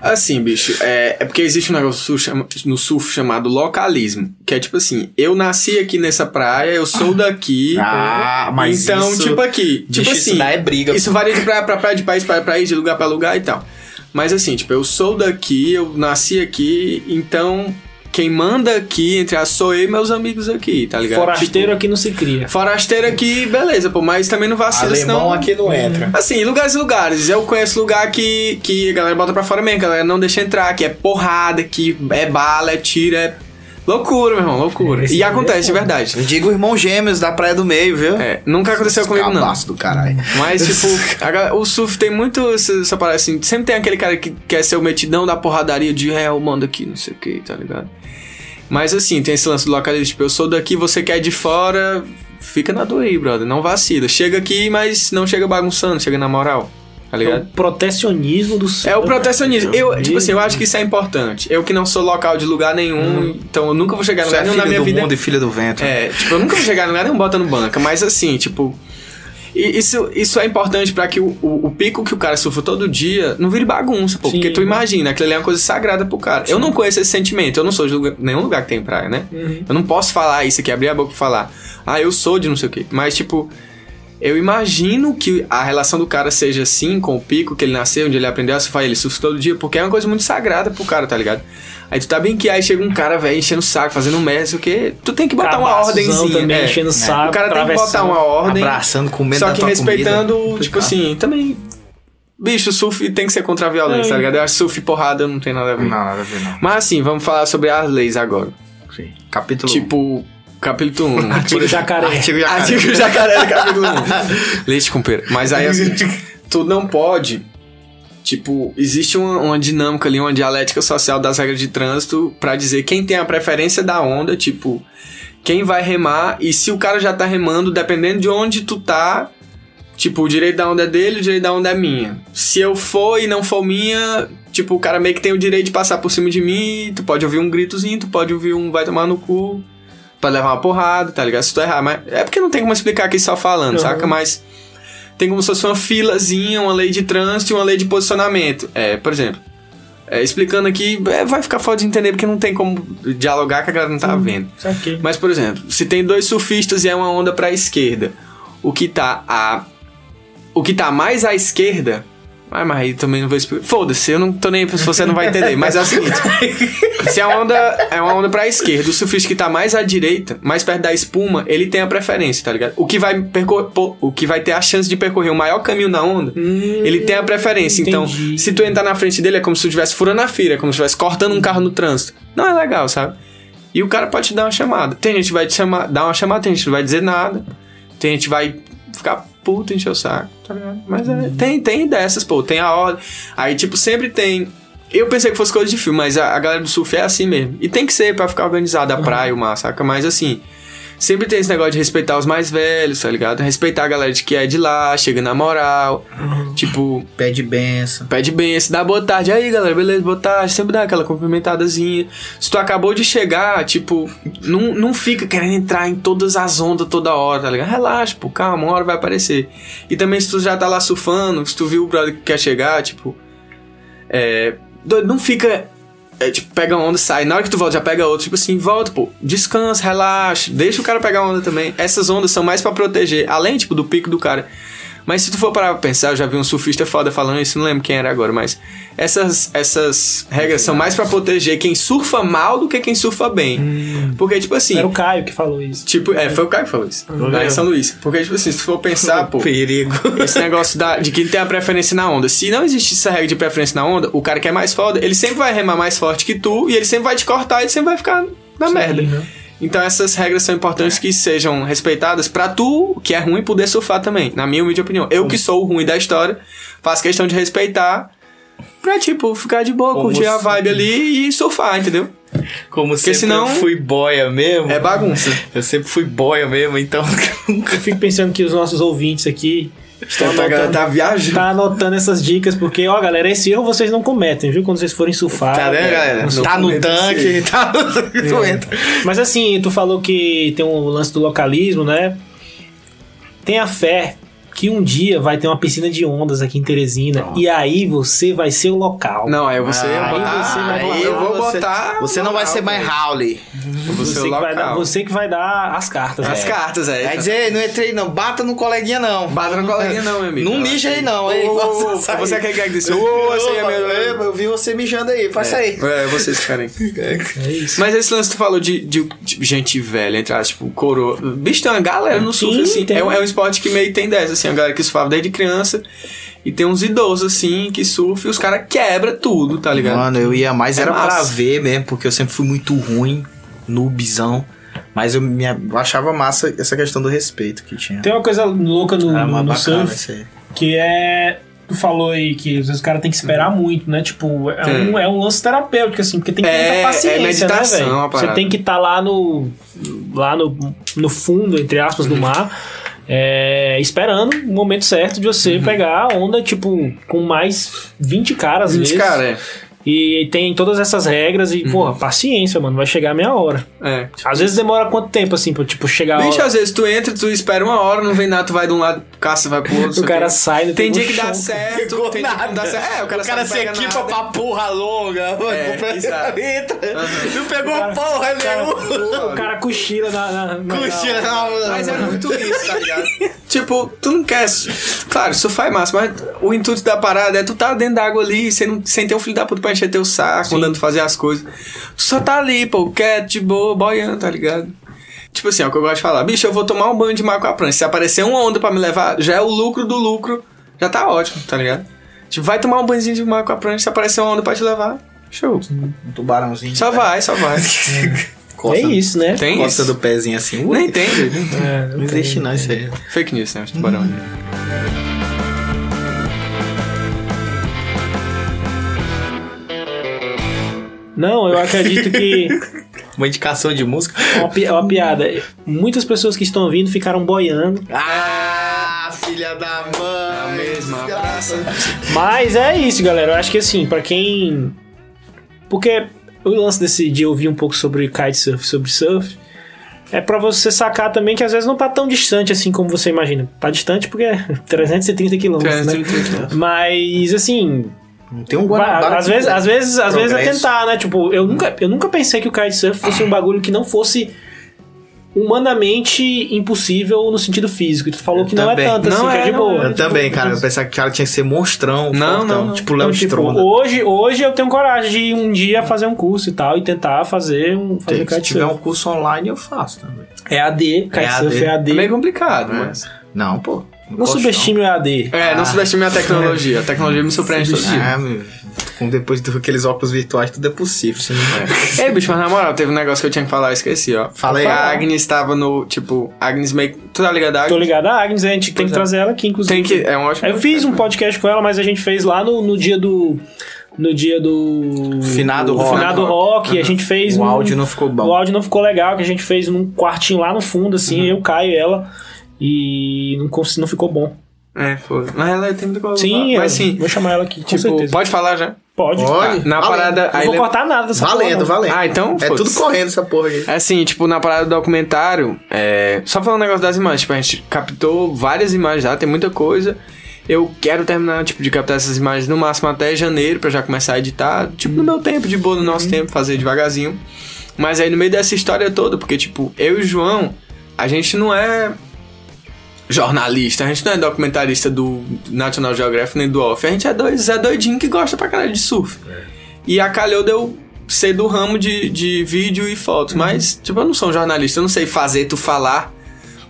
Assim, bicho, é, é porque existe um negócio no surf, chama- no surf chamado localismo. Que é tipo assim, eu nasci aqui nessa praia, eu sou daqui. Ah, mas então, isso- tipo aqui, tipo Bicho, assim. isso daí é briga. Isso varia de praia pra praia, de país pra país, de lugar pra lugar e tal. Mas assim, tipo, eu sou daqui, eu nasci aqui, então quem manda aqui, entre as sou eu e meus amigos aqui, tá ligado? Forasteiro Tipo, aqui não se cria. forasteiro aqui, beleza, pô, mas também não vacila, Alemão senão... aqui não entra. Assim, lugares e lugares. Eu conheço lugar que, que a galera bota pra fora mesmo, que a galera não deixa entrar, que é porrada, que é bala, é tiro, é loucura, meu irmão, loucura. Esse E é acontece, de verdade. Eu digo irmão gêmeos da Praia do Meio, viu? É, nunca aconteceu comigo, não. Do caralho. Mas, tipo, a o surf tem muito essa, essa parada assim. Sempre tem aquele cara que quer ser o metidão da porradaria de é, eu mando aqui, não sei o que, tá ligado? Mas assim, tem esse lance do localismo. Tipo, eu sou daqui, você quer de fora, fica na dor aí, brother. Não vacila. Chega aqui, mas não chega bagunçando, chega na moral, tá É ligado? o protecionismo do É o protecionismo. Eu, tipo assim, eu acho que isso é importante. Eu que não sou local de lugar nenhum, então eu nunca vou chegar em Você lugar é nenhum na minha do vida. mundo e filha do vento. É, tipo, eu nunca vou chegar em lugar nenhum botando banca, mas assim, tipo. Isso, isso é importante pra que o, o, o pico que o cara surfa todo dia não vire bagunça, pô. Sim. Porque tu imagina, aquilo ali é uma coisa sagrada pro cara. Eu não conheço esse sentimento, eu não sou de lugar- nenhum lugar que tem praia, né? Uhum. Eu não posso falar isso aqui, abrir a boca e falar, ah, eu sou de não sei o quê. Mas, tipo, eu imagino que a relação do cara seja assim com o pico que ele nasceu, onde ele aprendeu a surfar, ele surfa todo dia, porque é uma coisa muito sagrada pro cara, tá ligado? Aí tu tá bem que aí chega um cara, velho, enchendo o saco, fazendo merda, o quê. Tu tem que botar uma ordenzinha. também, é. enchendo o saco, O cara tem que botar uma ordem. Abraçando, comendo Só da que tua respeitando, comida. tipo assim, também. Bicho, surf tem que ser contra a violência, É. tá ligado? Eu acho surf e porrada não tem nada a ver. Não, nada a ver, não. Mas assim, vamos falar sobre as leis agora. Sim. Capítulo Tipo, capítulo 1. Artigo jacaré. Artigo jacaré. Artigo jacaré, capítulo 1. Leite com pera. Mas aí seguinte, tu não pode. Tipo, existe uma, uma dinâmica ali, uma dialética social das regras de trânsito pra dizer quem tem a preferência da onda, tipo, quem vai remar e se o cara já tá remando, dependendo de onde tu tá, tipo, o direito da onda é dele, o direito da onda é minha. Se eu for e não for minha, tipo, o cara meio que tem o direito de passar por cima de mim, tu pode ouvir um gritozinho, tu pode ouvir um vai tomar no cu, pode levar uma porrada, tá ligado? Se tu errar, mas é porque não tem como explicar aqui só falando, Uhum. saca? Mas tem como se fosse uma filazinha, uma lei de trânsito e uma lei de posicionamento. É, por exemplo, é, explicando aqui, é, vai ficar foda de entender porque não tem como dialogar que a galera não tá vendo. Saquei. Mas, por exemplo, se tem dois surfistas e é uma onda pra esquerda, o que tá a. O que tá mais à esquerda. Ah, mas aí também não vou explicar. Foda-se, eu não tô nem. Se você não vai entender. Mas é o seguinte: se a onda é uma onda pra esquerda, o surfista que tá mais à direita, mais perto da espuma, ele tem a preferência, tá ligado? O que vai, percor o que vai ter a chance de percorrer o maior caminho na onda, ele tem a preferência. Então, entendi. se tu entrar na frente dele, é como se tu estivesse furando a fila, é como se estivesse cortando um carro no trânsito. Não é legal, sabe? E o cara pode te dar uma chamada. Tem gente que vai te chamar, dar uma chamada, tem gente que não vai dizer nada. Tem gente que vai ficar puto, encher o saco, tá ligado? Mas é, tem, tem dessas, pô, tem a ordem. Aí, tipo, sempre tem. Eu pensei que fosse coisa de filme, mas a, a galera do surf é assim mesmo. E tem que ser pra ficar organizada a praia, o mar, saca? Mas assim. Sempre tem esse negócio de respeitar os mais velhos, tá ligado? Respeitar a galera de que é de lá, chega na moral. Tipo, Pede benção. Pede se dá boa tarde. Aí, galera, beleza, boa tarde. Sempre dá aquela cumprimentadazinha. Se tu acabou de chegar, tipo, não, não fica querendo entrar em todas as ondas toda hora, tá ligado? Relaxa, pô, calma, uma hora vai aparecer. E também se tu já tá lá surfando, se tu viu o brother que quer chegar, tipo, é. Não fica. É, tipo, pega onda, sai. Na hora que tu volta, já pega outra. Tipo assim, volta, pô. Descansa, relaxa. Deixa o cara pegar onda também. Essas ondas são mais pra proteger. Além, tipo, do pico do cara. Mas se tu for parar pra pensar, eu já vi um surfista foda falando isso, não lembro quem era agora, mas essas, essas regras são mais pra proteger quem surfa mal do que quem surfa bem. Porque, tipo assim. Era o Caio que falou isso. Tipo, é, foi o Caio que falou isso. Lá em São Luís. Porque, tipo assim, se tu for pensar, pô. Perigo. Esse negócio da, de quem tem a preferência na onda. Se não existe essa regra de preferência na onda, o cara que é mais foda, ele sempre vai remar mais forte que tu e ele sempre vai te cortar e ele sempre vai ficar na merda. né? Então essas regras são importantes que sejam respeitadas pra tu, que é ruim, poder surfar também. Na minha humilde opinião. Eu que sou o ruim da história, faço questão de respeitar pra, tipo, ficar de boa, Como curtir a se- vibe ali e surfar, entendeu? Como sempre senão- eu fui boia mesmo. É bagunça. Eu sempre fui boia mesmo, então. Eu fico pensando que os nossos ouvintes aqui estão a galera anotando, tá viajando. tá anotando essas dicas, porque, ó, galera, esse erro vocês não cometem, viu? Quando vocês forem surfar. Tá vendo, galera? não Tá no tanque, tá no tanque, tu entra. Mas assim, tu falou que tem um lance do localismo, né? Tenha fé que um dia vai ter uma piscina de ondas aqui em Teresina e aí você vai ser o local. Não, aí você Ah, vai botar. você vai aí eu vou você- botar. Você não vai ser mais Howley. Vou ser Você que, vai dar, você que vai dar as cartas. As é. cartas, é. Vai dizer, não entrei não, bata no coleguinha não. Bata no coleguinha, não, meu amigo. Não mija aí não, ô, Posso sair? Você quer que disse? Ô, essa aí é minha. Eu vi você mijando aí, pode sair. É, vocês querem. É isso. Mas esse lance que tu falou de, de, de gente velha, entre aspas, tipo, coroa. Bicho, tem uma galera no surf, Sim, assim. É, um- é um esporte que meio tem dessa, assim, a galera que surfava desde criança. E tem uns idosos, assim, que surfam e os caras quebram tudo, tá ligado? Mano, eu ia mais, É era pra massa. ver mesmo, porque eu sempre fui muito ruim, noobzão. Mas eu, me, eu achava massa essa questão do respeito que tinha. Tem uma coisa louca no, Era no, uma no bacana surf que é. Tu falou aí que às vezes o cara tem que esperar muito, né? Tipo, é Tem. um, é um lance terapêutico, assim, porque tem que ter É, muita paciência, é meditação né, velho? Você tem que estar lá no. lá no, no fundo, entre aspas, Uhum. do mar. É, esperando o momento certo de você pegar a onda, tipo, com mais 20 caras, às 20 vezes. cara, é. E tem todas essas regras e, porra, paciência, mano, vai chegar a meia hora. É. Às vezes demora quanto tempo, assim, pra, tipo, chegar a Bicho, hora? às vezes tu entra, tu espera uma hora, não vem nada, tu vai de um lado, caça, vai pro outro. O cara quê. sai, Tem tem dia que dá chão. certo, tem dia que não dá certo. É, o cara, o cara se equipa nada. pra porra longa. É, exato. Não pegou cara- porra nenhuma. o cara cochila na. na, na Cochila na- na Mas é muito isso, tá ligado? tipo, tu não quer. Claro, isso faz massa, mas o intuito da parada é tu tá dentro d'água ali, sem, não- sem ter um filho da puta pra encher teu saco, mandando fazer as coisas. Tu só tá ali, pô, quieto, de boa, boiando, tá ligado? Tipo assim, é o que eu gosto de falar. Bicho, eu vou tomar um banho de mar com a prancha. Se aparecer uma onda pra me levar, já é o lucro do lucro. Já tá ótimo, tá ligado? Tipo, vai tomar um banhozinho de mar com a prancha. Se aparecer uma onda pra te levar, show. Um tubarãozinho. Só vai, só vai. Costa, É isso, né? Tem Costa isso. do pezinho assim. Nem tem. É, Não existe não isso aí. Fake news, né? Os tubarões. Não, eu acredito que. Uma indicação de música. É uma, pi- é uma piada. Muitas pessoas que estão ouvindo ficaram boiando. Ah, filha da mãe. mesma desgraça. Mas é isso, galera. Eu acho que assim, pra quem. Porque o lance desse, de ouvir um pouco sobre kitesurf, sobre surf, é pra você sacar também que às vezes não tá tão distante assim como você imagina. Tá distante porque é 330 quilômetros, né? 330. Mas assim, tem um Guanabara. às vezes, às vezes, às vezes é tentar, né? Tipo, eu nunca, eu nunca pensei que o kitesurf fosse um bagulho que não fosse humanamente impossível no sentido físico. E tu falou Eu que não também. é tanto Não assim, que é é, de não boa. é. Eu Tipo, também, cara. Eu pensava que o cara tinha que ser monstrão. Não, fortão, não, não. Tipo Léo Então, tipo, hoje, hoje eu tenho coragem de um dia fazer um curso e tal e tentar fazer um fazer Se tiver um curso online, eu faço também. É AD, kitesurf é AD. É meio complicado, mas. Não, pô. Não subestime o EAD. É, não subestime a tecnologia. A tecnologia me surpreende todo dia. Ah, meu. Com depois daqueles óculos virtuais, tudo é possível. Você não... Ei, bicho, mas na moral, teve um negócio que eu tinha que falar, eu esqueci, ó. Fala aí. A Agnes tava no, tipo, Agnes meio. Tu tá ligado a Tô Agnes? ligado a Agnes, a gente tem que Pois é. trazer ela aqui, inclusive. Tem que. É um ótimo. Eu fiz um podcast com ela, mas a gente fez lá no, no dia do. No dia do. Finado do rock. Finado rock. E a gente fez. O um- áudio não ficou bom. O áudio não ficou legal, que a gente fez num quartinho lá no fundo, assim, Uhum. eu, Caio e ela. E não, não ficou bom. É, foi. Mas ela tem muita coisa. Sim, mas eu sim. vou chamar ela aqui, com Tipo, certeza. pode falar já. Pode. Pode. Na Valendo. parada. Não aí vou cortar nada dessa Valendo, porra, não. valendo. Ah, então. É tudo correndo essa porra aí. É assim, tipo, na parada do documentário, é... só falando um negócio das imagens, tipo, a gente captou várias imagens lá, tem muita coisa. Eu quero terminar, tipo, de captar essas imagens no máximo até janeiro, pra já começar a editar, tipo, no meu tempo, de boa, no nosso tempo, fazer devagarzinho. Mas aí no meio dessa história toda, porque, tipo, eu e o João, a gente não é jornalista, a gente não é documentarista do National Geographic nem do Off, a gente é dois Zé doidinho que gosta pra caralho de surf. E a calhou de eu ser do ramo de, de vídeo e fotos, mas, tipo, eu não sou um jornalista, eu não sei fazer tu falar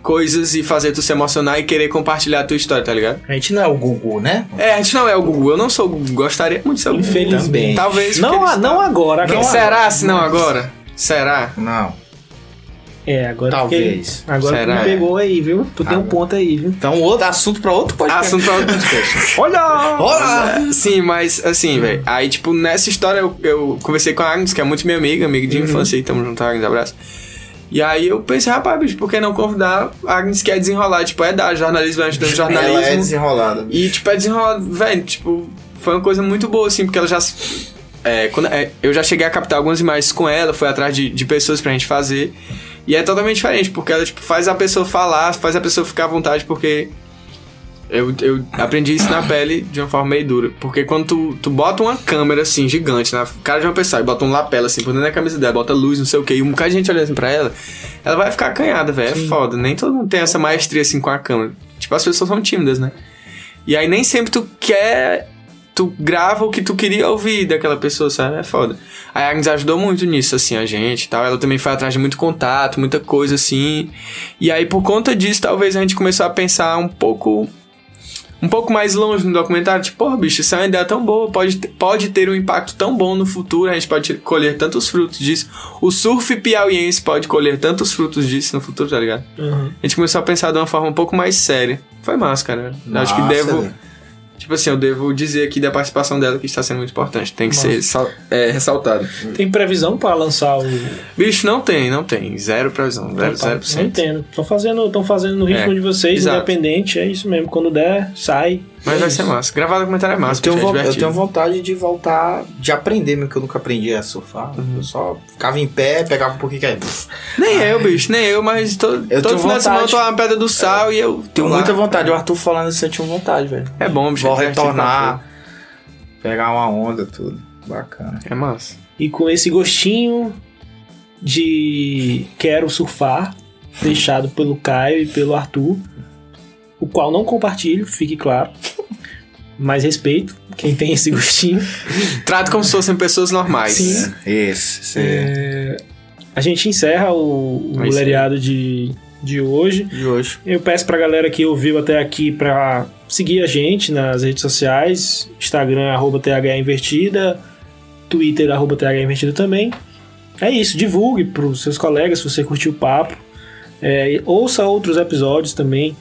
coisas e fazer tu se emocionar e querer compartilhar a tua história, tá ligado? A gente não é o Gugu, né? É, a gente não é o Google, eu não sou o Google, gostaria muito de ser o Google. Infelizmente. Talvez. Não, a- não agora. Quem agora. será se não agora? Será? Não. É, agora Talvez. fiquei- Agora Será? tu me pegou aí, viu? Tu tem um ponto aí, viu? Então, outro assunto pra outro podcast. Assunto pra outro podcast. Olha! Olá! Sim, mas assim, velho. Aí, tipo, nessa história eu, eu conversei com a Agnes, que é muito minha amiga, amiga de infância, e tamo junto, Agnes, abraço. E aí eu pensei, rapaz, bicho, por que não convidar a Agnes que é desenrolar? Tipo, é da jornalismo, é estudante de jornalismo. Ela é desenrolada. E, tipo, é desenrolado, velho, tipo, foi uma coisa muito boa, assim, porque ela já. É, quando, é, eu já cheguei a captar algumas imagens com ela, foi atrás de, de pessoas pra gente fazer. E é totalmente diferente, porque ela, tipo, faz a pessoa falar, faz a pessoa ficar à vontade, porque Eu, eu aprendi isso na pele de uma forma meio dura. Porque quando tu, tu bota uma câmera assim, gigante, na cara de uma pessoa, e bota um lapela assim por dentro da camisa dela, bota luz, não sei o que, e um bocado de gente olha assim pra ela, ela vai ficar acanhada, velho. É foda. Nem todo mundo tem essa maestria assim com a câmera. Tipo, as pessoas são tímidas, né? E aí nem sempre tu quer. Tu grava o que tu queria ouvir daquela pessoa, sabe? É foda. A Agnes ajudou muito nisso, assim, a gente e tal. Ela também foi atrás de muito contato, muita coisa assim. E aí, por conta disso, talvez a gente começou a pensar um pouco um pouco mais longe no documentário, tipo, porra, bicho, isso é uma ideia tão boa, pode, ter- pode ter um impacto tão bom no futuro, a gente pode colher tantos frutos disso. O surf piauiense pode colher tantos frutos disso no futuro, tá ligado? Uhum. A gente começou a pensar de uma forma um pouco mais séria. Foi massa, cara. Acho que devo. Tipo assim, eu devo dizer aqui da participação dela que está sendo muito importante. Tem que ser sal- é, ressaltado. Tem previsão pra lançar o. Bicho, não tem, não tem. Zero previsão. Zero, zero por Não cento. entendo. Estão fazendo, tão fazendo no ritmo É, de vocês, exato. independente, é isso mesmo. Quando der, sai. Mas É vai isso. ser massa. Gravar documentário é massa, Eu tenho, é vo- eu tenho vontade de voltar, de aprender, mesmo que eu nunca aprendi a surfar. Uhum. Eu só ficava em pé, pegava um pouquinho que aí. Nem eu, bicho, nem eu, mas to, Eu todo final de semana eu tô lá na Pedra do Sal e eu. Tenho tô lá. muita vontade. O Arthur falando isso, eu tinha vontade, velho. É bom, bicho. Vou é retornar, pegar uma onda, tudo. Bacana. É massa. E com esse gostinho de quero surfar, deixado pelo Caio e pelo Arthur, o qual não compartilho, fique claro. Mas respeito quem tem esse gostinho. Trato como se fossem pessoas normais. Sim. Esse, esse é. A gente encerra o, o É isso. Leriado de, de hoje. de hoje. Eu peço pra galera que ouviu até aqui pra seguir a gente nas redes sociais, Instagram, arroba TH Invertida, Twitter, arroba TH Invertida também. É isso, divulgue pros seus colegas se você curtiu o papo. É, e ouça outros episódios também,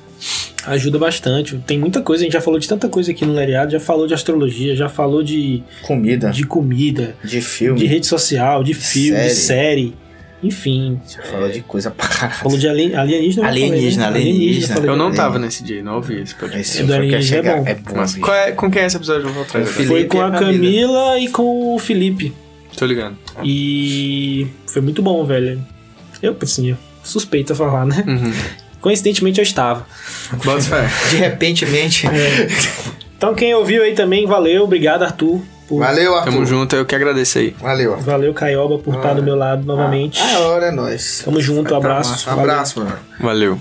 ajuda bastante. Tem muita coisa, a gente já falou de tanta coisa aqui no Leriado, já falou de astrologia, já falou de, Comida, de, de comida, filme. de rede social, de filme, de série, enfim. Já falou de coisa pra caralho. Falou de alien, alienígena. eu falei, né? Alienígena, alienígena. falei. Eu não É. tava nesse dia, não ouvi esse podcast. Esse É do que alienígena é chegar bom. é bom. Mas é, com quem é esse episódio? Eu vou agora. Foi com a. Camila e com o Felipe. Tô ligando. E foi muito bom, velho. Eu, assim, suspeito a falar, né? Uhum. Coincidentemente eu estava. De repentemente. Então quem ouviu aí também, valeu. Obrigado, Arthur. Por... Valeu, Arthur. Tamo junto, eu que agradeço aí. Valeu, Arthur. Valeu, Caioba, por estar do meu lado novamente. Ah, a hora é nóis. Tamo junto, Vai abraço. Valeu. Abraço, mano. Valeu.